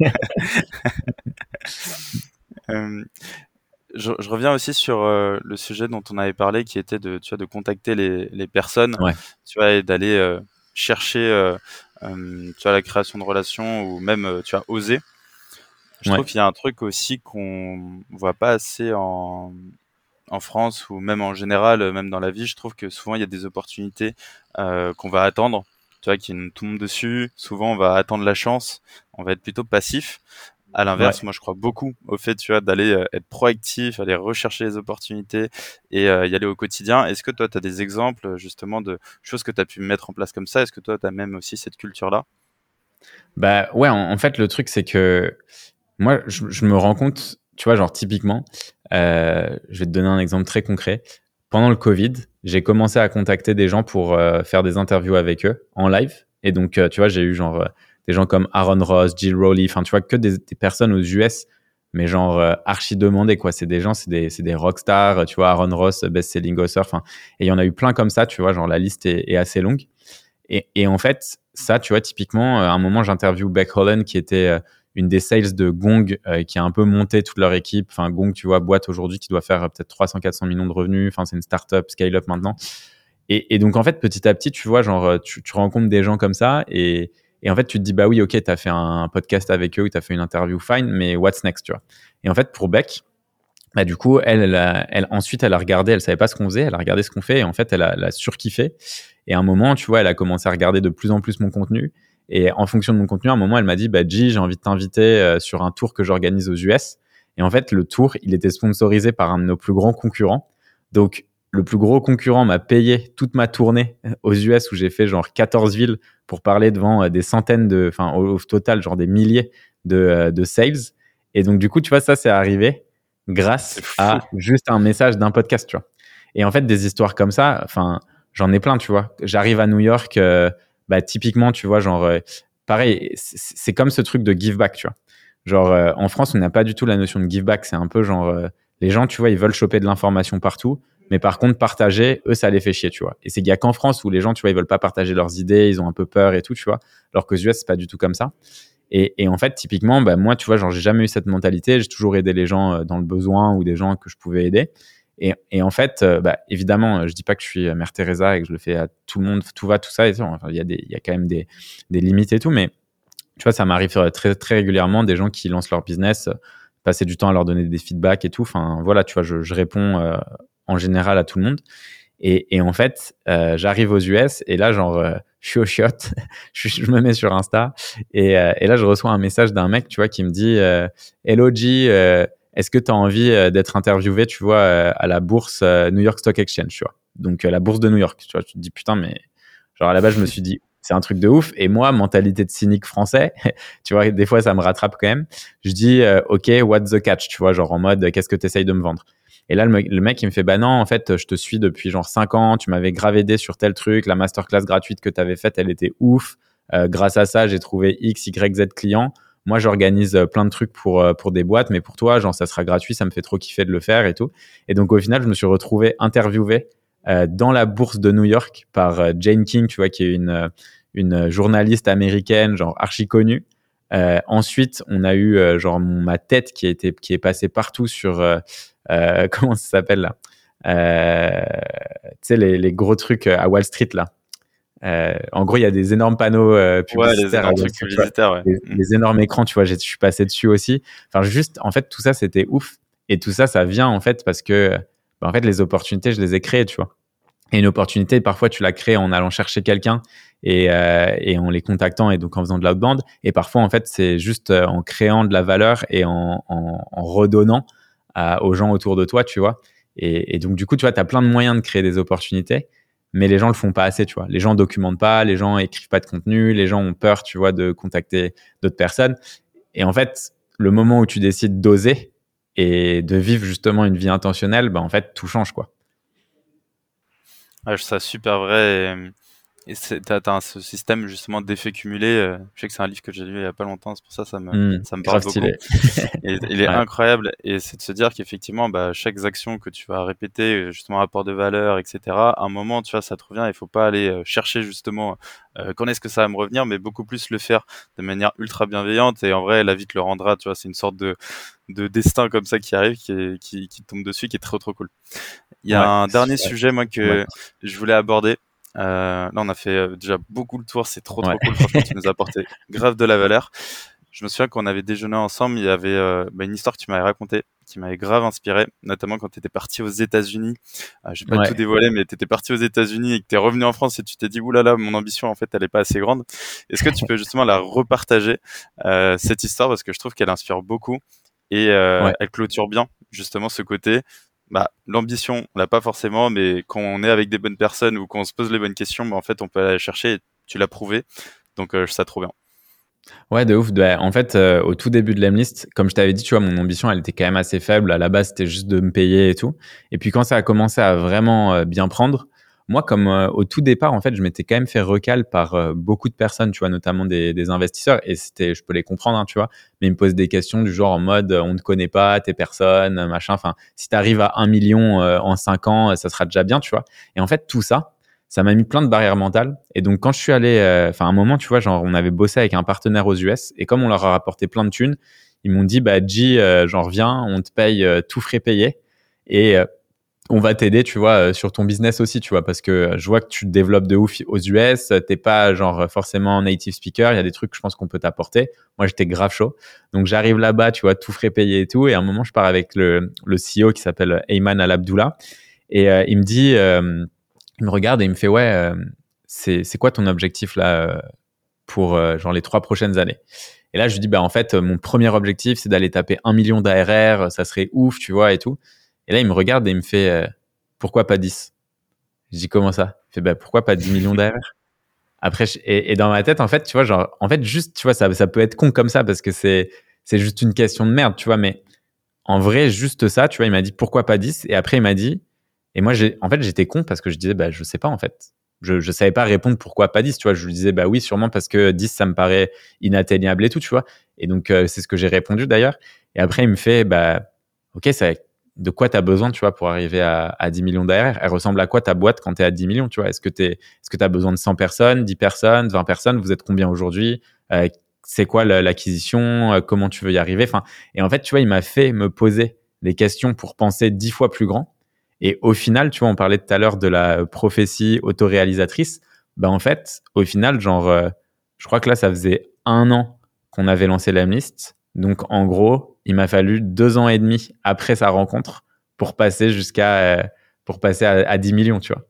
<laughs> euh, je, je, reviens aussi sur euh, le sujet dont on avait parlé, qui était de, tu vois, de contacter les, les personnes, ouais. tu vois, et d'aller euh, chercher euh, euh, tu vois, la création de relations ou même euh, tu as osé. Je ouais. trouve qu'il y a un truc aussi qu'on voit pas assez en, en France ou même en général, même dans la vie. Je trouve que souvent il y a des opportunités euh, qu'on va attendre, tu vois, qui nous tombent dessus. Souvent on va attendre la chance, on va être plutôt passif. À l'inverse, ouais. moi, je crois beaucoup au fait, tu vois, d'aller euh, être proactif, aller rechercher les opportunités et euh, y aller au quotidien. Est-ce que toi, tu as des exemples justement de choses que tu as pu mettre en place comme ça? Est-ce que toi, tu as même aussi cette culture-là? Bah ouais, en, en, fait, le truc, c'est que moi, je, je, me rends compte, tu vois, genre typiquement, euh, je vais te donner un exemple très concret. Pendant le Covid, j'ai commencé à contacter des gens pour euh, faire des interviews avec eux en live. Et donc, tu vois, j'ai eu genre des gens comme Aaron Ross, Jill Rowley, enfin tu vois que des, des, personnes aux US, mais genre euh, archi demandés quoi. C'est des gens, c'est des, des rockstars, tu vois Aaron Ross, best-selling author, enfin et il y en a eu plein comme ça, tu vois, genre la liste est, assez longue. Et, et, en fait, ça, tu vois, typiquement, à un moment, j'interview Beck Holland, qui était euh, une des sales de Gong, euh, qui a un peu monté toute leur équipe. Enfin, Gong, tu vois, boîte aujourd'hui qui doit faire peut-être 300-400 millions de revenus. Enfin, c'est une startup, scale-up maintenant. Et, et, donc, en fait, petit à petit, tu vois, genre, tu rencontres des gens comme ça et, et en fait, tu te dis, bah oui, ok, tu as fait un podcast avec eux ou tu fait une interview, fine, mais what's next, tu vois? Et en fait, pour Beck, bah, du coup, elle, elle, ensuite, elle a regardé, elle savait pas ce qu'on faisait, elle a regardé ce qu'on fait et en fait, elle a, elle a surkiffé. Et à un moment, tu vois, elle a commencé à regarder de plus en plus mon contenu. Et en fonction de mon contenu, à un moment, elle m'a dit, bah, G, j'ai envie de t'inviter euh, sur un tour que j'organise aux US. Et en fait, le tour, il était sponsorisé par un de nos plus grands concurrents. Donc, le plus gros concurrent m'a payé toute ma tournée aux US où j'ai fait genre 14 villes pour parler devant des centaines de, enfin au, au, total genre des milliers de, de sales. Et donc, du coup, tu vois, ça, c'est arrivé grâce à juste un message d'un podcast, tu vois. Et en fait, des histoires comme ça, enfin, j'en ai plein, tu vois. J'arrive à New York, euh, bah, typiquement, tu vois, genre, euh, pareil, c'est comme ce truc de give back, tu vois. Genre, euh, en France, on n'a pas du tout la notion de give back. C'est un peu genre, les gens, tu vois, ils veulent choper de l'information partout. Mais par contre, partager, eux, ça les fait chier, tu vois. Et c'est qu'il y a qu'en France où les gens, tu vois, ils veulent pas partager leurs idées, ils ont un peu peur et tout, tu vois. Alors qu'aux US, c'est pas du tout comme ça. Et, et, en fait, typiquement, bah, moi, tu vois, genre, j'ai jamais eu cette mentalité. J'ai toujours aidé les gens dans le besoin ou des gens que je pouvais aider. Et, et, en fait, euh, bah, évidemment, je dis pas que je suis Mère Teresa et que je le fais à tout le monde, tout va, tout ça. Et enfin, il y a il y a quand même des, des limites et tout, mais tu vois, ça m'arrive euh, très, très régulièrement des gens qui lancent leur business, euh, passer du temps à leur donner des feedbacks et tout. Enfin, voilà, tu vois, je, je réponds en général à tout le monde. Et, en fait, euh, j'arrive aux US et là, genre, je suis au shot, <laughs> je, me mets sur Insta et, et, là, je reçois un message d'un mec, tu vois, qui me dit Hello G, est-ce que tu as envie euh, d'être interviewé, tu vois, euh, à la bourse euh, New York Stock Exchange, tu vois Donc la bourse de New York, tu vois, tu te dis putain, mais genre à la base, je me suis dit c'est un truc de ouf. Et moi, mentalité de cynique français, <laughs> tu vois, des fois ça me rattrape quand même. Je dis ok, what's the catch, tu vois, genre en mode qu'est-ce que tu essayes de me vendre? Et là, le, mec, il me fait, bah non, en fait, je te suis depuis genre 5 ans, tu m'avais grave aidé sur tel truc, la masterclass gratuite que tu avais faite, elle était ouf. grâce à ça, j'ai trouvé X, Y, Z clients moi j'organise euh, plein de trucs pour euh, pour des boîtes mais pour toi genre ça sera gratuit ça me fait trop kiffer de le faire et tout. Et donc au final je me suis retrouvé interviewé euh, dans la bourse de New York par euh, Jane King tu vois qui est une une journaliste américaine genre archi connue. Ensuite on a eu genre ma tête qui a été qui est passée partout sur <laughs> comment ça s'appelle là? Tu sais les, les gros trucs à Wall Street là euh, en gros, il y a des énormes panneaux euh, publicitaires, ouais, les, énormes publicitaires ouais. les, les, énormes écrans, tu vois, je suis passé dessus aussi. Enfin, juste, en fait, tout ça, c'était ouf. Et tout ça, ça vient en fait parce que, bah, en fait, les opportunités, je les ai créées, tu vois. Et une opportunité, parfois, tu la crées en allant chercher quelqu'un et, euh, et en les contactant et donc en faisant de l'outbound. Et parfois, en fait, c'est juste euh, en créant de la valeur et en, en, en redonnant aux gens autour de toi, tu vois. Et, et donc, du coup, tu vois, tu as plein de moyens de créer des opportunités mais les gens le font pas assez, tu vois. Les gens documentent pas, les gens écrivent pas de contenu, les gens ont peur, tu vois, de contacter d'autres personnes. Et en fait, le moment où tu décides d'oser et de vivre justement une vie intentionnelle, bah en fait, tout change, quoi. Ouais, je trouve ça super vrai. Et t'as as ce système justement d'effets cumulés. Euh, je sais que c'est un livre que j'ai lu il y a pas longtemps, c'est pour ça ça me mmh, ça me parle beaucoup. et, il est <laughs> ouais. incroyable et c'est de se dire qu'effectivement bah, chaque action que tu vas répéter, justement rapport de valeur, etc. À un moment tu vois ça te revient. Il faut pas aller euh, chercher justement euh, quand est-ce que ça va me revenir, mais beaucoup plus le faire de manière ultra bienveillante et en vrai la vie te le rendra. Tu vois c'est une sorte de de destin comme ça qui arrive, qui, est, qui, qui tombe dessus, qui est trop trop cool. Il y a ouais, un dernier sujet moi que je voulais aborder. Euh, là, on a fait euh, déjà beaucoup le tour. C'est trop, trop cool. Franchement, tu nous as <laughs> apporté grave de la valeur. Je me souviens qu'on avait déjeuné ensemble. Il y avait euh, bah, une histoire que tu m'avais racontée qui m'avait grave inspiré, notamment quand tu étais parti aux États-Unis. Euh, je vais pas ouais. tout dévoiler, mais tu étais parti aux États-Unis et que tu es revenu en France et tu t'es dit, oulala, mon ambition, en fait, elle est pas assez grande. Est-ce que tu peux justement la repartager, euh, cette histoire, parce que je trouve qu'elle inspire beaucoup et euh, ouais. elle clôture bien, justement, ce côté bah, l'ambition, on l'a pas forcément, mais quand on est avec des bonnes personnes ou quand on se pose les bonnes questions, bah, en fait, on peut aller chercher. Et tu l'as prouvé, donc euh, ça trop bien. Ouais, de ouf. Bah, en fait, euh, au tout début de l'Emlist, comme je t'avais dit, tu vois, mon ambition, elle était quand même assez faible. À la base, c'était juste de me payer et tout. Et puis quand ça a commencé à vraiment euh, bien prendre, moi, comme euh, au tout départ, en fait, je m'étais quand même fait recal par euh, beaucoup de personnes, tu vois, notamment des, investisseurs, et c'était, je peux les comprendre, hein, tu vois, mais ils me posent des questions du genre en mode, euh, on ne connaît pas tes personnes, machin. Enfin, si tu arrives à un million en cinq ans, ça sera déjà bien, tu vois. Et en fait, tout ça, ça m'a mis plein de barrières mentales. Et donc, quand je suis allé, enfin, un moment, tu vois, genre, on avait bossé avec un partenaire aux US, et comme on leur a rapporté plein de thunes, ils m'ont dit, bah, G, j'en reviens, on te paye tout frais payé. Et on va t'aider, tu vois, euh, sur ton business aussi, tu vois, parce que euh, je vois que tu te développes de ouf aux US, t'es pas genre forcément native speaker, il y a des trucs que je pense qu'on peut t'apporter. Moi, j'étais grave chaud. Donc, j'arrive là-bas, tu vois, tout frais payé et tout. Et à un moment, je pars avec le, le CEO qui s'appelle Ayman Al-Abdullah. Et euh, il me dit, euh, il me regarde et il me fait, ouais, euh, c'est, c'est quoi ton objectif là pour genre les trois prochaines années? Et là, je lui dis, bah, en fait, mon premier objectif, c'est d'aller taper un million d'ARR, ça serait ouf, tu vois, et tout. Et là, il me regarde et il me fait euh, Pourquoi pas 10 Je dis Comment ça? Il fait bah, Pourquoi pas 10 millions d'ARR Après, et, dans ma tête, en fait, tu vois, genre, en fait, juste, tu vois, ça, ça peut être con comme ça parce que c'est, juste une question de merde, tu vois. Mais en vrai, juste ça, tu vois, il m'a dit pourquoi pas 10 Et après, il m'a dit, et moi, en fait, j'étais con parce que je disais, bah, je sais pas, en fait. Je, je savais pas répondre pourquoi pas 10, tu vois. Je lui disais, bah oui, sûrement parce que 10, ça me paraît inatteignable et tout, tu vois. Et donc, euh, c'est ce que j'ai répondu d'ailleurs. Et après, il me fait, bah, ok, ça, de quoi tu as besoin, tu vois, pour arriver à, à 10 millions d'ARR Elle ressemble à quoi ta boîte quand tu es à 10 millions, tu vois? Est-ce que tu est-ce que as besoin de 100 personnes, 10 personnes, 20 personnes? Vous êtes combien aujourd'hui? Euh, C'est quoi l'acquisition? Euh, Comment tu veux y arriver? Enfin, et en fait, tu vois, il m'a fait me poser des questions pour penser 10 fois plus grand. Et au final, tu vois, on parlait tout à l'heure de la prophétie autoréalisatrice. Ben en fait, au final, genre, euh, je crois que là, ça faisait un an qu'on avait lancé la liste. Donc, en gros, il m'a fallu deux ans et demi après sa rencontre pour passer jusqu'à euh, pour passer à, à, 10 millions, tu vois.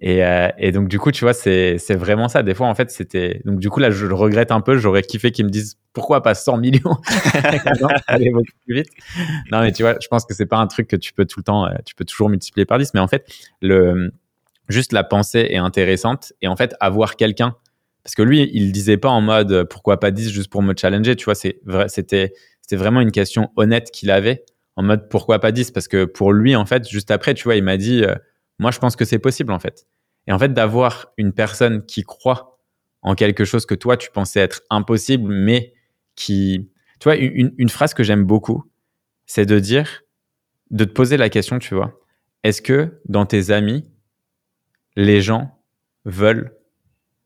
Et, euh, et, donc du coup, tu vois, c'est vraiment ça. Des fois, en fait, c'était donc du coup là, je le regrette un peu. J'aurais kiffé qu'ils me disent pourquoi pas 100 millions, <laughs> aller beaucoup plus vite. Non, mais tu vois, je pense que c'est pas un truc que tu peux tout le temps, euh, tu peux toujours multiplier par 10. Mais en fait, le juste la pensée est intéressante et en fait, avoir quelqu'un parce que lui, il disait pas en mode pourquoi pas 10 juste pour me challenger. Tu vois, c'est vrai, c'était c'était vraiment une question honnête qu'il avait en mode pourquoi pas 10 Parce que pour lui, en fait, juste après, tu vois, il m'a dit, euh, moi, je pense que c'est possible, en fait. Et en fait, d'avoir une personne qui croit en quelque chose que toi, tu pensais être impossible, mais qui... Tu vois, une, une phrase que j'aime beaucoup, c'est de dire, de te poser la question, tu vois, est-ce que dans tes amis, les gens veulent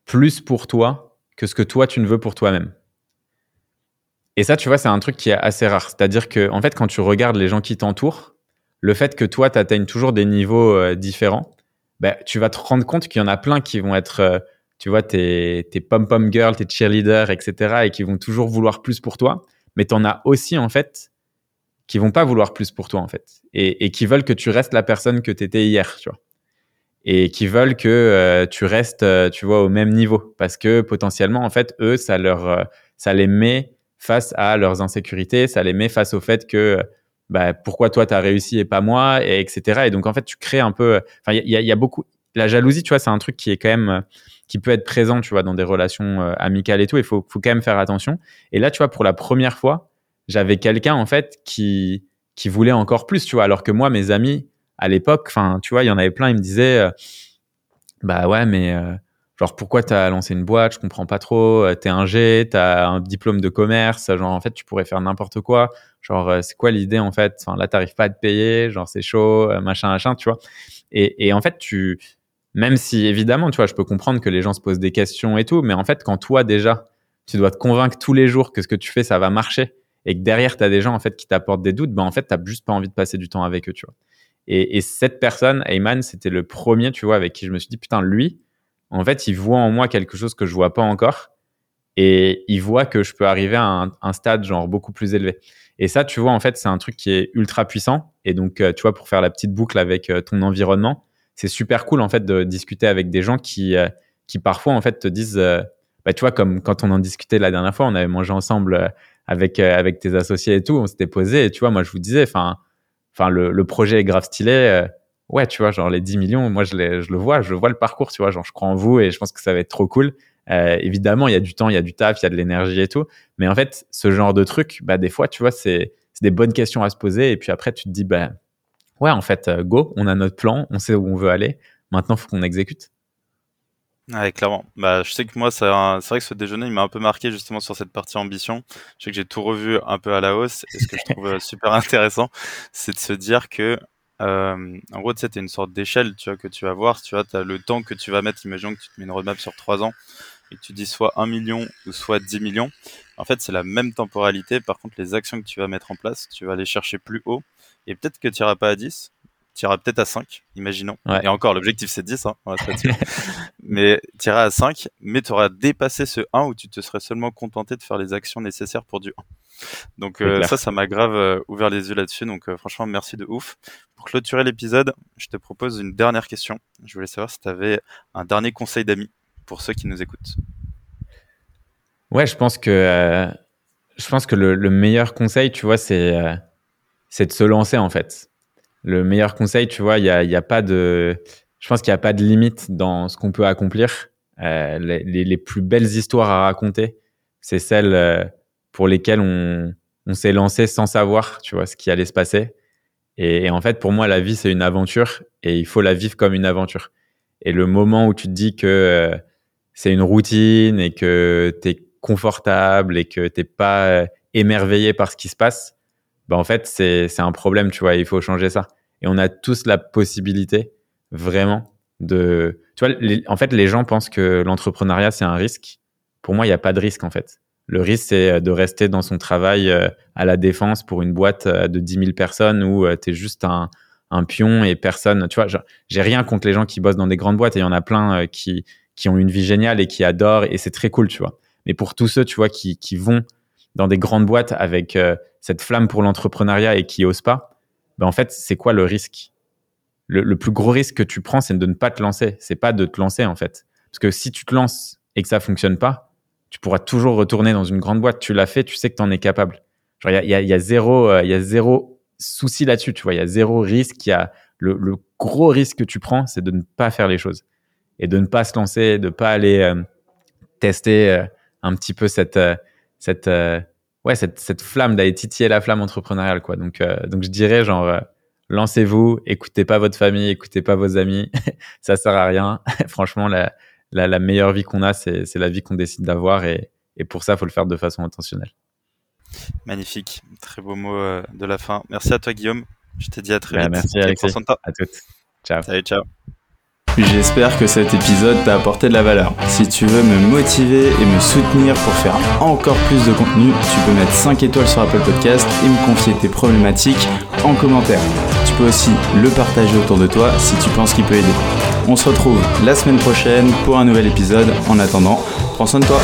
plus pour toi que ce que toi, tu ne veux pour toi-même? Et ça, tu vois, c'est un truc qui est assez rare. C'est-à-dire que, en fait, quand tu regardes les gens qui t'entourent, le fait que toi, tu atteignes toujours des niveaux euh, différents, bah, tu vas te rendre compte qu'il y en a plein qui vont être, euh, tu vois, tes, pom-pom girls, tes cheerleaders, etc., et qui vont toujours vouloir plus pour toi. Mais tu en as aussi, en fait, qui vont pas vouloir plus pour toi, en fait, et, et qui veulent que tu restes la personne que tu étais hier, tu vois. Et qui veulent que euh, tu restes, tu vois, au même niveau. Parce que potentiellement, en fait, eux, ça leur, ça les met face à leurs insécurités, ça les met face au fait que bah, pourquoi toi tu as réussi et pas moi, et etc. Et donc en fait, tu crées un peu. Enfin, il y, y, a beaucoup. La jalousie, tu vois, c'est un truc qui est quand même qui peut être présent, tu vois, dans des relations euh, amicales et tout. Il faut, faut quand même faire attention. Et là, tu vois, pour la première fois, j'avais quelqu'un en fait qui qui voulait encore plus, tu vois, alors que moi, mes amis à l'époque, enfin, tu vois, il y en avait plein, ils me disaient, euh, bah ouais, mais euh, genre pourquoi t'as lancé une boîte, je comprends pas trop, euh, t'es un G, t'as un diplôme de commerce, genre en fait tu pourrais faire n'importe quoi, genre euh, c'est quoi l'idée en fait, enfin là t'arrives pas à te payer, genre c'est chaud, euh, machin machin, tu vois. Et, et en fait tu, même si évidemment tu vois, je peux comprendre que les gens se posent des questions et tout, mais en fait quand toi déjà tu dois te convaincre tous les jours que ce que tu fais ça va marcher et que derrière t'as des gens en fait qui t'apportent des doutes, ben en fait t'as juste pas envie de passer du temps avec eux, tu vois. Et, et cette personne, Ayman, c'était le premier, tu vois, avec qui je me suis dit putain lui en fait, il voit en moi quelque chose que je vois pas encore et il voit que je peux arriver à un, stade genre beaucoup plus élevé. Et ça, tu vois, en fait, c'est un truc qui est ultra puissant. Et donc, euh, tu vois, pour faire la petite boucle avec euh, ton environnement, c'est super cool en fait de discuter avec des gens qui, euh, qui parfois en fait te disent, bah, tu vois, comme quand on en discutait la dernière fois, on avait mangé ensemble avec avec tes associés et tout, on s'était posé. Et tu vois, moi, je vous disais, enfin, enfin, le, le, projet est grave stylé ouais, tu vois, genre les 10 millions, moi je, le vois, je vois le parcours, tu vois, genre je crois en vous et je pense que ça va être trop cool. Euh, évidemment, il y a du temps, il y a du taf, il y a de l'énergie et tout. Mais en fait, ce genre de truc, bah, des fois, tu vois, c'est des bonnes questions à se poser. Et puis après, tu te dis, bah, ouais, en fait, euh, go, on a notre plan, on sait où on veut aller. Maintenant, il faut qu'on exécute. Ouais, clairement. Bah, je sais que moi, c'est vrai que ce déjeuner, il m'a un peu marqué justement sur cette partie ambition. Je sais que j'ai tout revu un peu à la hausse. Et ce que je trouve euh, super intéressant, c'est de se dire que euh, en gros, sais, une sorte d'échelle, tu vois, que tu vas voir. Tu vois, as le temps que tu vas mettre. Imaginons que tu te mets une roadmap sur 3 ans et que tu dis soit 1 million ou soit 10 millions. En fait, c'est la même temporalité. Par contre, les actions que tu vas mettre en place, tu vas les chercher plus haut. Et peut-être que tu n'iras pas à 10, tu iras peut-être à 5, imaginons. Et encore, l'objectif c'est 10, hein, <laughs> mais tu iras à 5, mais tu auras dépassé ce 1 où tu te serais seulement contenté de faire les actions nécessaires pour du 1. Donc euh, ça, ça m'a grave euh, ouvert les yeux là-dessus. Donc euh, franchement, merci de ouf. Pour clôturer l'épisode, je te propose une dernière question. Je voulais savoir si tu avais un dernier conseil d'amis pour ceux qui nous écoutent. Ouais, je pense que je pense que le, meilleur conseil, tu vois, c'est c'est de se lancer en fait. Le meilleur conseil, tu vois, il y a, y a pas de, je pense qu'il n'y a pas de limite dans ce qu'on peut accomplir. Les, les, les, plus belles histoires à raconter, c'est celles pour lesquels on, s'est lancé sans savoir, tu vois, ce qui allait se passer. Et, en fait, pour moi, la vie, c'est une aventure et il faut la vivre comme une aventure. Et le moment où tu te dis que euh, c'est une routine et que tu es confortable et que t'es pas euh, émerveillé par ce qui se passe, bah en fait, c'est un problème, tu vois, il faut changer ça. Et on a tous la possibilité, vraiment, de... Tu vois, en fait, les gens pensent que l'entrepreneuriat, c'est un risque. Pour moi, il n'y a pas de risque, en fait. Le risque, c'est euh, de rester dans son travail euh, à la défense pour une boîte euh, de 10 000 personnes où tu es juste un, pion et personne. Tu vois, j'ai rien contre les gens qui bossent dans des grandes boîtes et il y en a plein qui, qui ont une vie géniale et qui adorent et c'est très cool, tu vois. Mais pour tous ceux, tu vois, qui, qui vont dans des grandes boîtes avec cette flamme pour l'entrepreneuriat et qui osent pas, ben en fait, c'est quoi le risque? Le, le, plus gros risque que tu prends, c'est de ne pas te lancer. C'est pas de te lancer, en fait. Parce que si tu te lances et que ça fonctionne pas, tu pourras toujours retourner dans une grande boîte. Tu l'as fait, tu sais que tu en es capable. il y a, zéro, il y a zéro souci là-dessus. Tu vois, il y a zéro risque. Y a le, gros risque que tu prends, c'est de ne pas faire les choses et de ne pas se lancer, de pas aller euh, tester euh, un petit peu cette euh, cette ouais cette, cette flamme d'aller titiller la flamme entrepreneuriale quoi. Donc donc je dirais genre lancez-vous, écoutez pas votre famille, écoutez pas vos amis, <laughs> ça sert à rien. <laughs> Franchement la la, meilleure vie qu'on a, c'est la vie qu'on décide d'avoir et, pour ça, il faut le faire de façon intentionnelle. Magnifique, très beau mot euh, de la fin. Merci à toi Guillaume. Je te dis à très vite. Merci Alexis. À toutes. Ciao. Salut, ciao. J'espère que cet épisode t'a apporté de la valeur. Si tu veux me motiver et me soutenir pour faire encore plus de contenu, tu peux mettre 5 étoiles sur Apple Podcast et me confier tes problématiques en commentaire. Tu peux aussi le partager autour de toi si tu penses qu'il peut aider. On se retrouve la semaine prochaine pour un nouvel épisode. En attendant, prends soin de toi.